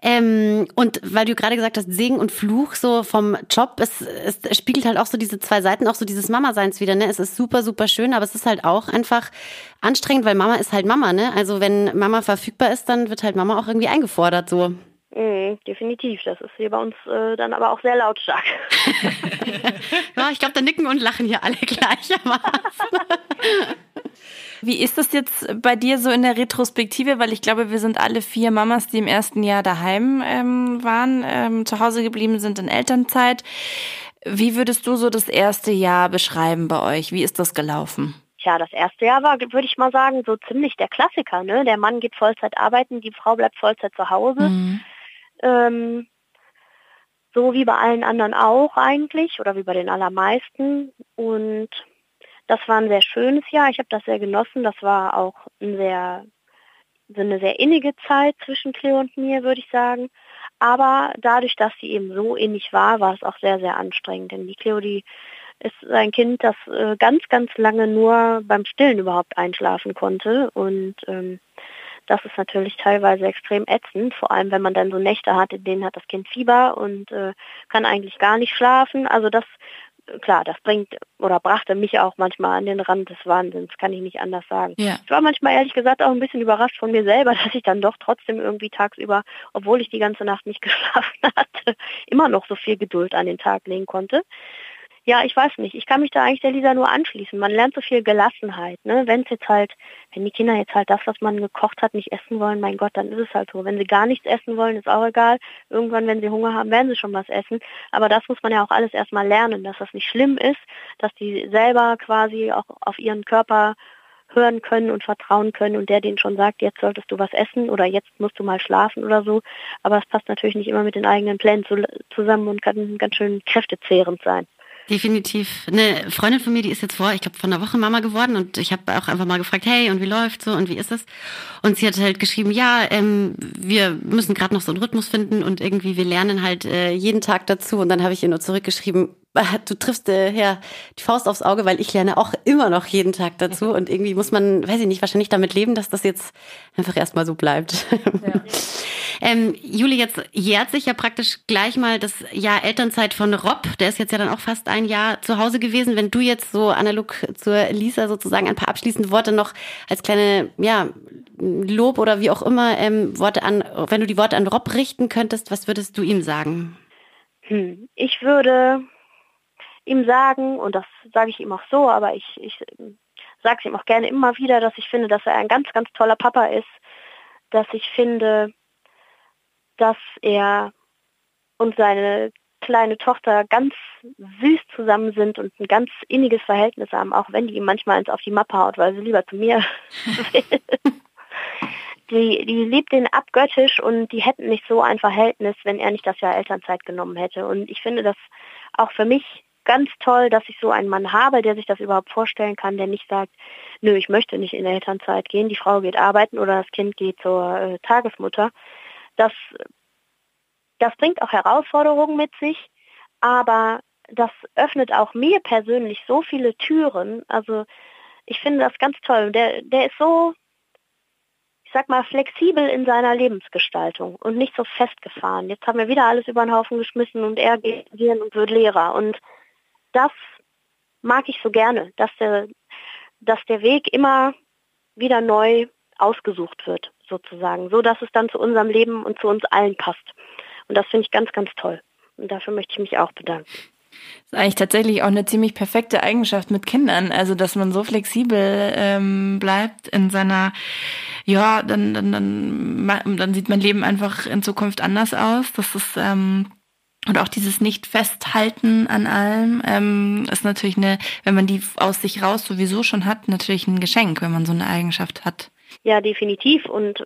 Ähm, und weil du gerade gesagt hast, Segen und Fluch so vom Job, es, es spiegelt halt auch so diese zwei Seiten, auch so dieses Mama-Seins wieder, ne? Es ist super, super schön, aber es ist halt auch einfach anstrengend, weil Mama ist halt Mama, ne? Also wenn Mama verfügbar ist, dann wird halt Mama auch irgendwie eingefordert, so.
Mhm, definitiv. Das ist hier bei uns äh, dann aber auch sehr lautstark.
ja, ich glaube, da nicken und lachen hier alle gleichermaßen.
Wie ist das jetzt bei dir so in der Retrospektive? Weil ich glaube, wir sind alle vier Mamas, die im ersten Jahr daheim ähm, waren, ähm, zu Hause geblieben sind in Elternzeit. Wie würdest du so das erste Jahr beschreiben bei euch? Wie ist das gelaufen?
Tja, das erste Jahr war, würde ich mal sagen, so ziemlich der Klassiker. Ne? Der Mann geht Vollzeit arbeiten, die Frau bleibt Vollzeit zu Hause. Mhm. Ähm, so wie bei allen anderen auch eigentlich oder wie bei den allermeisten. Und das war ein sehr schönes Jahr. Ich habe das sehr genossen. Das war auch ein sehr, so eine sehr innige Zeit zwischen Cleo und mir, würde ich sagen. Aber dadurch, dass sie eben so innig war, war es auch sehr, sehr anstrengend. Denn die Cleo, die ist ein Kind, das äh, ganz, ganz lange nur beim Stillen überhaupt einschlafen konnte. Und ähm, das ist natürlich teilweise extrem ätzend, vor allem wenn man dann so Nächte hat, in denen hat das Kind Fieber und äh, kann eigentlich gar nicht schlafen. Also das klar, das bringt oder brachte mich auch manchmal an den Rand des Wahnsinns, kann ich nicht anders sagen. Ja. Ich war manchmal ehrlich gesagt auch ein bisschen überrascht von mir selber, dass ich dann doch trotzdem irgendwie tagsüber, obwohl ich die ganze Nacht nicht geschlafen hatte, immer noch so viel Geduld an den Tag legen konnte ja, ich weiß nicht. Ich kann mich da eigentlich der Lisa nur anschließen. Man lernt so viel Gelassenheit. Ne? Wenn jetzt halt, wenn die Kinder jetzt halt das, was man gekocht hat, nicht essen wollen, mein Gott, dann ist es halt so. Wenn sie gar nichts essen wollen, ist auch egal. Irgendwann, wenn sie Hunger haben, werden sie schon was essen. Aber das muss man ja auch alles erstmal lernen, dass das nicht schlimm ist, dass die selber quasi auch auf ihren Körper hören können und vertrauen können und der denen schon sagt, jetzt solltest du was essen oder jetzt musst du mal schlafen oder so. Aber es passt natürlich nicht immer mit den eigenen Plänen zu, zusammen und kann ganz schön kräftezehrend sein.
Definitiv. Eine Freundin von mir, die ist jetzt vor, ich glaube, von einer Woche Mama geworden und ich habe auch einfach mal gefragt, hey, und wie läuft's so und wie ist es? Und sie hat halt geschrieben, ja, ähm, wir müssen gerade noch so einen Rhythmus finden und irgendwie wir lernen halt äh, jeden Tag dazu. Und dann habe ich ihr nur zurückgeschrieben, du triffst äh, ja die Faust aufs Auge, weil ich lerne auch immer noch jeden Tag dazu und irgendwie muss man, weiß ich nicht, wahrscheinlich damit leben, dass das jetzt einfach erstmal so bleibt. Ja. ähm, Juli, jetzt jährt sich ja praktisch gleich mal das Jahr Elternzeit von Rob. Der ist jetzt ja dann auch fast ein Jahr zu Hause gewesen. Wenn du jetzt so analog zur Lisa sozusagen ein paar abschließende Worte noch als kleine, ja, Lob oder wie auch immer, ähm, Worte an, wenn du die Worte an Rob richten könntest, was würdest du ihm sagen?
Hm, ich würde ihm sagen, und das sage ich ihm auch so, aber ich, ich sage es ihm auch gerne immer wieder, dass ich finde, dass er ein ganz, ganz toller Papa ist, dass ich finde, dass er und seine kleine Tochter ganz süß zusammen sind und ein ganz inniges Verhältnis haben, auch wenn die ihm manchmal ins auf die Mappe haut, weil sie lieber zu mir will. die, die liebt ihn abgöttisch und die hätten nicht so ein Verhältnis, wenn er nicht das Jahr Elternzeit genommen hätte. Und ich finde das auch für mich ganz toll, dass ich so einen Mann habe, der sich das überhaupt vorstellen kann, der nicht sagt, nö, ich möchte nicht in Elternzeit gehen, die Frau geht arbeiten oder das Kind geht zur äh, Tagesmutter. Das, das bringt auch Herausforderungen mit sich, aber das öffnet auch mir persönlich so viele Türen. Also ich finde das ganz toll. Der, der ist so, ich sag mal, flexibel in seiner Lebensgestaltung und nicht so festgefahren. Jetzt haben wir wieder alles über den Haufen geschmissen und er geht und wird Lehrer. Und das mag ich so gerne, dass der, dass der Weg immer wieder neu ausgesucht wird, sozusagen, so dass es dann zu unserem Leben und zu uns allen passt. Und das finde ich ganz, ganz toll. Und dafür möchte ich mich auch bedanken.
Das ist eigentlich tatsächlich auch eine ziemlich perfekte Eigenschaft mit Kindern, also dass man so flexibel ähm, bleibt in seiner, ja, dann, dann, dann, dann sieht mein Leben einfach in Zukunft anders aus. Das ist ähm, und auch dieses Nicht-Festhalten an allem ähm, ist natürlich eine, wenn man die aus sich raus sowieso schon hat, natürlich ein Geschenk, wenn man so eine Eigenschaft hat.
Ja, definitiv. Und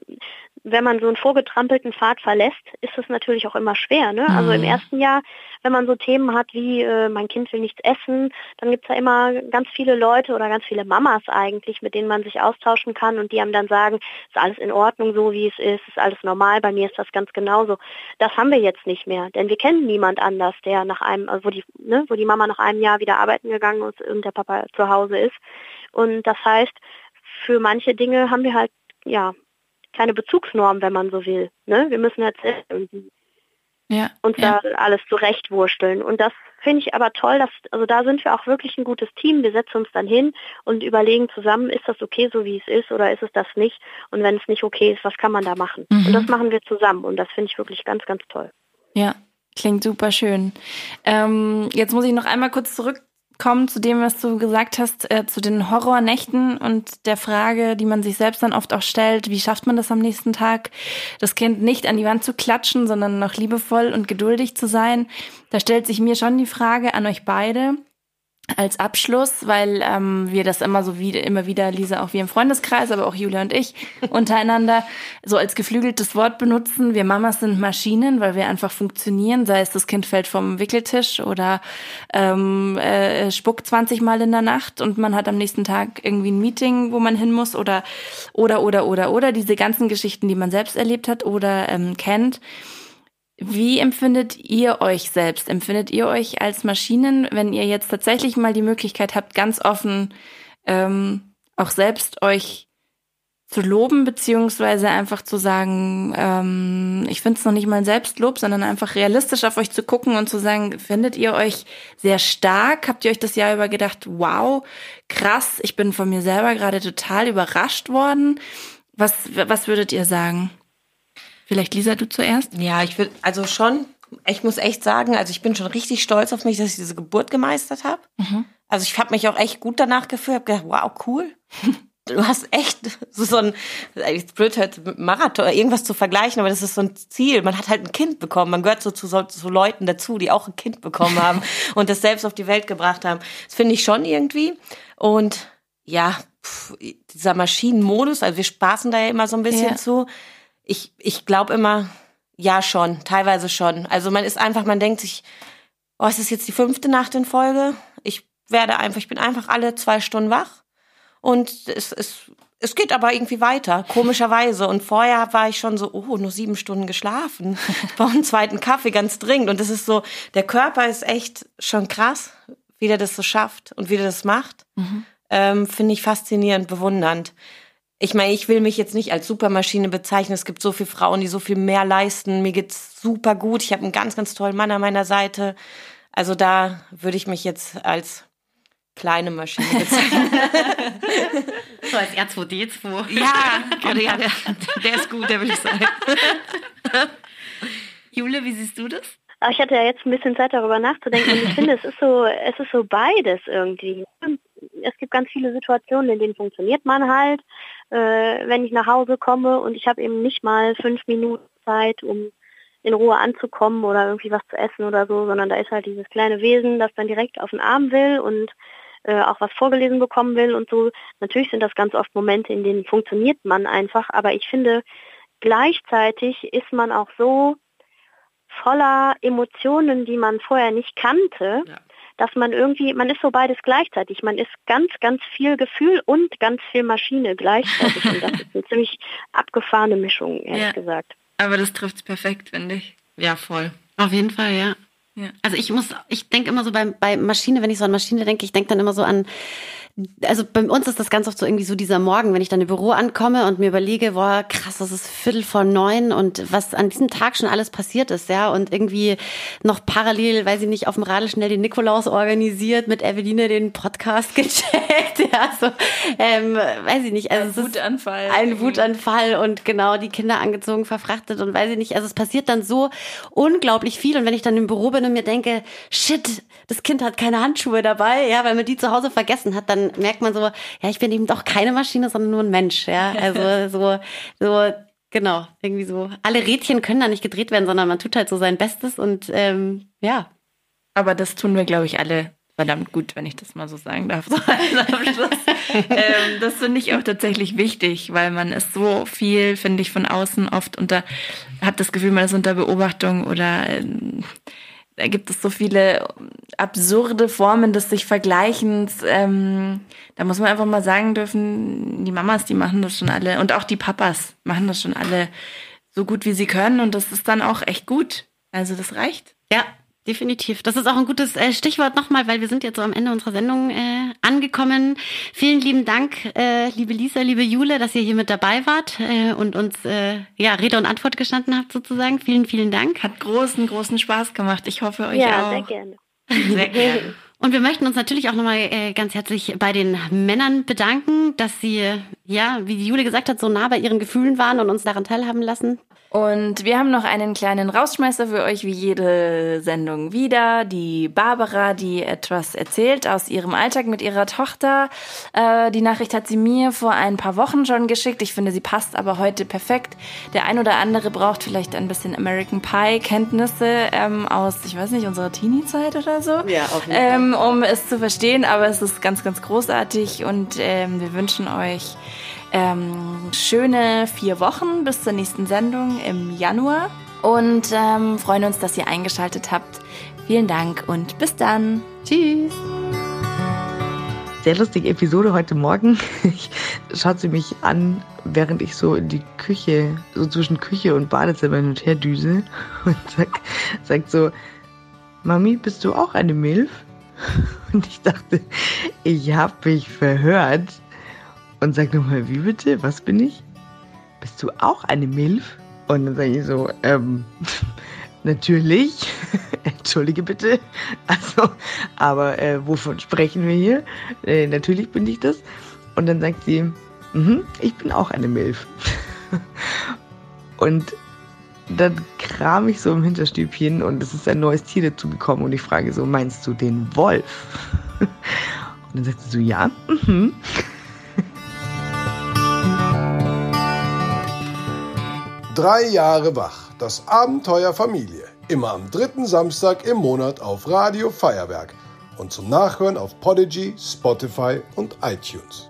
wenn man so einen vorgetrampelten Pfad verlässt, ist es natürlich auch immer schwer. Ne? Mhm. Also im mhm. ersten Jahr, wenn man so Themen hat wie äh, mein Kind will nichts essen, dann gibt es ja immer ganz viele Leute oder ganz viele Mamas eigentlich, mit denen man sich austauschen kann und die einem dann sagen, ist alles in Ordnung so, wie es ist, ist alles normal, bei mir ist das ganz genauso. Das haben wir jetzt nicht mehr, denn wir kennen niemand anders, der nach einem, also wo die, ne, wo die Mama nach einem Jahr wieder arbeiten gegangen ist und der Papa zu Hause ist. Und das heißt, für manche Dinge haben wir halt ja keine Bezugsnorm, wenn man so will. Ne? Wir müssen jetzt irgendwie
ja,
uns
ja.
da alles zurechtwursteln. Und das finde ich aber toll, dass, also da sind wir auch wirklich ein gutes Team. Wir setzen uns dann hin und überlegen zusammen, ist das okay, so wie es ist, oder ist es das nicht? Und wenn es nicht okay ist, was kann man da machen?
Mhm.
Und das machen wir zusammen. Und das finde ich wirklich ganz, ganz toll.
Ja, klingt super schön. Ähm, jetzt muss ich noch einmal kurz zurückkommen zu dem, was du gesagt hast, äh, zu den Horrornächten und der Frage, die man sich selbst dann oft auch stellt, wie schafft man das am nächsten Tag, das Kind nicht an die Wand zu klatschen, sondern noch liebevoll und geduldig zu sein. Da stellt sich mir schon die Frage an euch beide als Abschluss, weil ähm, wir das immer so wieder, immer wieder, Lisa, auch wir im Freundeskreis, aber auch Julia und ich untereinander so als geflügeltes Wort benutzen. Wir Mamas sind Maschinen, weil wir einfach funktionieren, sei es das Kind fällt vom Wickeltisch oder ähm, äh, spuckt 20 Mal in der Nacht und man hat am nächsten Tag irgendwie ein Meeting, wo man hin muss oder oder oder oder oder diese ganzen Geschichten, die man selbst erlebt hat oder ähm, kennt. Wie empfindet ihr euch selbst? Empfindet ihr euch als Maschinen, wenn ihr jetzt tatsächlich mal die Möglichkeit habt, ganz offen ähm, auch selbst euch zu loben, beziehungsweise einfach zu sagen, ähm, ich finde es noch nicht mal ein Selbstlob, sondern einfach realistisch auf euch zu gucken und zu sagen, findet ihr euch sehr stark? Habt ihr euch das Jahr über gedacht, wow, krass, ich bin von mir selber gerade total überrascht worden? Was, was würdet ihr sagen? Vielleicht Lisa, du zuerst?
Ja, ich will, also schon, ich muss echt sagen, also ich bin schon richtig stolz auf mich, dass ich diese Geburt gemeistert habe.
Mhm.
Also ich habe mich auch echt gut danach gefühlt, habe gedacht, wow, cool. Du hast echt so, so ein, jetzt blöd halt Marathon, irgendwas zu vergleichen, aber das ist so ein Ziel. Man hat halt ein Kind bekommen. Man gehört so zu, so, zu Leuten dazu, die auch ein Kind bekommen haben und das selbst auf die Welt gebracht haben. Das finde ich schon irgendwie. Und ja, pff, dieser Maschinenmodus, also wir spaßen da ja immer so ein bisschen
Ja.
zu. Ich, ich glaube immer, ja schon, teilweise schon. Also man ist einfach, man denkt sich, oh, es ist jetzt die fünfte Nacht in Folge. Ich werde einfach, ich bin einfach alle zwei Stunden wach. Und es, es, es geht aber irgendwie weiter, komischerweise. Und vorher war ich schon so, oh, nur sieben Stunden geschlafen. Ich brauche einen zweiten Kaffee ganz dringend. Und das ist so, der Körper ist echt schon krass, wie der das so schafft und wie der das macht. Ähm, Finde ich faszinierend, bewundernd. Ich meine, ich will mich jetzt nicht als Supermaschine bezeichnen. Es gibt so viele Frauen, die so viel mehr leisten. Mir geht's super gut. Ich habe einen ganz, ganz tollen Mann an meiner Seite. Also da würde ich mich jetzt als kleine Maschine bezeichnen.
So als R2D2.
ja, ja, der, der ist gut, der will ich sagen.
Jule, wie siehst du das?
Aber ich hatte ja jetzt ein bisschen Zeit darüber nachzudenken und ich finde, es ist so, es ist so beides irgendwie. Es gibt ganz viele Situationen, in denen funktioniert man halt, äh, wenn ich nach Hause komme und ich habe eben nicht mal fünf Minuten Zeit, um in Ruhe anzukommen oder irgendwie was zu essen oder so, sondern da ist halt dieses kleine Wesen, das dann direkt auf den Arm will und äh, auch was vorgelesen bekommen will und so. Natürlich sind das ganz oft Momente, in denen funktioniert man einfach, aber ich finde, gleichzeitig ist man auch so voller Emotionen, die man vorher nicht kannte,
Ja.
Dass man irgendwie, man ist so beides gleichzeitig. Man ist ganz, ganz viel Gefühl und ganz viel Maschine gleichzeitig. und das ist eine ziemlich abgefahrene Mischung, ehrlich
Ja.
gesagt.
Aber das trifft's perfekt, finde ich.
Ja, voll.
Auf jeden Fall, ja.
Ja.
Also ich muss, ich denke immer so bei, bei Maschine, wenn ich so an Maschine denke, ich denke dann immer so an, also bei uns ist das ganz oft so irgendwie so dieser Morgen, wenn ich dann im Büro ankomme und mir überlege, boah, krass, das ist Viertel vor neun und was an diesem Tag schon alles passiert ist, ja, und irgendwie noch parallel, weiß ich nicht, auf dem Radl schnell den Nikolaus organisiert, mit Eveline den Podcast gecheckt, ja, so, ähm, weiß ich nicht, also
Ein Wutanfall.
ein Wutanfall und genau die Kinder angezogen, verfrachtet und weiß ich nicht. Also es passiert dann so unglaublich viel. Und wenn ich dann im Büro bin und mir denke, shit, das Kind hat keine Handschuhe dabei, ja, weil man die zu Hause vergessen hat, dann merkt man so, ja, ich bin eben doch keine Maschine, sondern nur ein Mensch, ja. Also so, so, genau, irgendwie so. Alle Rädchen können da nicht gedreht werden, sondern man tut halt so sein Bestes und ähm, ja.
Aber das tun wir, glaube ich, alle verdammt gut, wenn ich das mal so sagen darf. So ähm, das finde ich auch tatsächlich wichtig, weil man ist so viel, finde ich, von außen oft unter, hat das Gefühl, man ist unter Beobachtung oder ähm, da gibt es so viele absurde Formen des sich Vergleichens. Ähm, da muss man einfach mal sagen dürfen, die Mamas, die machen das schon alle und auch die Papas machen das schon alle so gut wie sie können und das ist dann auch echt gut. Also das reicht.
Ja, definitiv. Das ist auch ein gutes äh, Stichwort nochmal, weil wir sind jetzt so am Ende unserer Sendung äh, angekommen. Vielen lieben Dank, äh, liebe Lisa, liebe Jule, dass ihr hier mit dabei wart äh, und uns äh, ja Rede und Antwort gestanden habt sozusagen. Vielen, vielen Dank.
Hat großen, großen Spaß gemacht. Ich hoffe euch
ja,
auch.
Ja, sehr gerne.
Sehr gerne.
Und wir möchten uns natürlich auch nochmal äh, ganz herzlich bei den Männern bedanken, dass sie, ja, wie die Jule gesagt hat, so nah bei ihren Gefühlen waren und uns daran teilhaben lassen.
Und wir haben noch einen kleinen Rausschmeißer für euch, wie jede Sendung wieder. Die Barbara, die etwas erzählt aus ihrem Alltag mit ihrer Tochter. Äh, die Nachricht hat sie mir vor ein paar Wochen schon geschickt. Ich finde, sie passt aber heute perfekt. Der ein oder andere braucht vielleicht ein bisschen American Pie Kenntnisse ähm, aus, ich weiß nicht, unserer Teenie-Zeit oder so.
Ja, auf jeden
ähm, um es zu verstehen. Aber es ist ganz, ganz großartig und ähm, wir wünschen euch ähm, schöne vier Wochen bis zur nächsten Sendung im Januar und ähm, freuen uns, dass ihr eingeschaltet habt. Vielen Dank und bis dann. Tschüss.
Sehr lustige Episode heute Morgen. Ich schaut sie mich an, während ich so in die Küche, so zwischen Küche und Badezimmer hin und her düse und sag, sagt so, Mami, bist du auch eine Milf? Und ich dachte, ich habe mich verhört und sag nochmal, wie bitte? Was bin ich? Bist du auch eine Milf? Und dann sage ich so, ähm, natürlich. Entschuldige bitte. Also, aber äh, wovon sprechen wir hier? Äh, natürlich bin ich das. Und dann sagt sie, mhm, ich bin auch eine Milf. und dann kram ich so im Hinterstübchen und es ist ein neues Tier dazugekommen und ich frage so, meinst du den Wolf? und dann sagt sie so, ja, mhm.
Drei Jahre wach. Das Abenteuer Familie. Immer am dritten Samstag im Monat auf Radio Feuerwerk und zum Nachhören auf Podigy, Spotify und iTunes.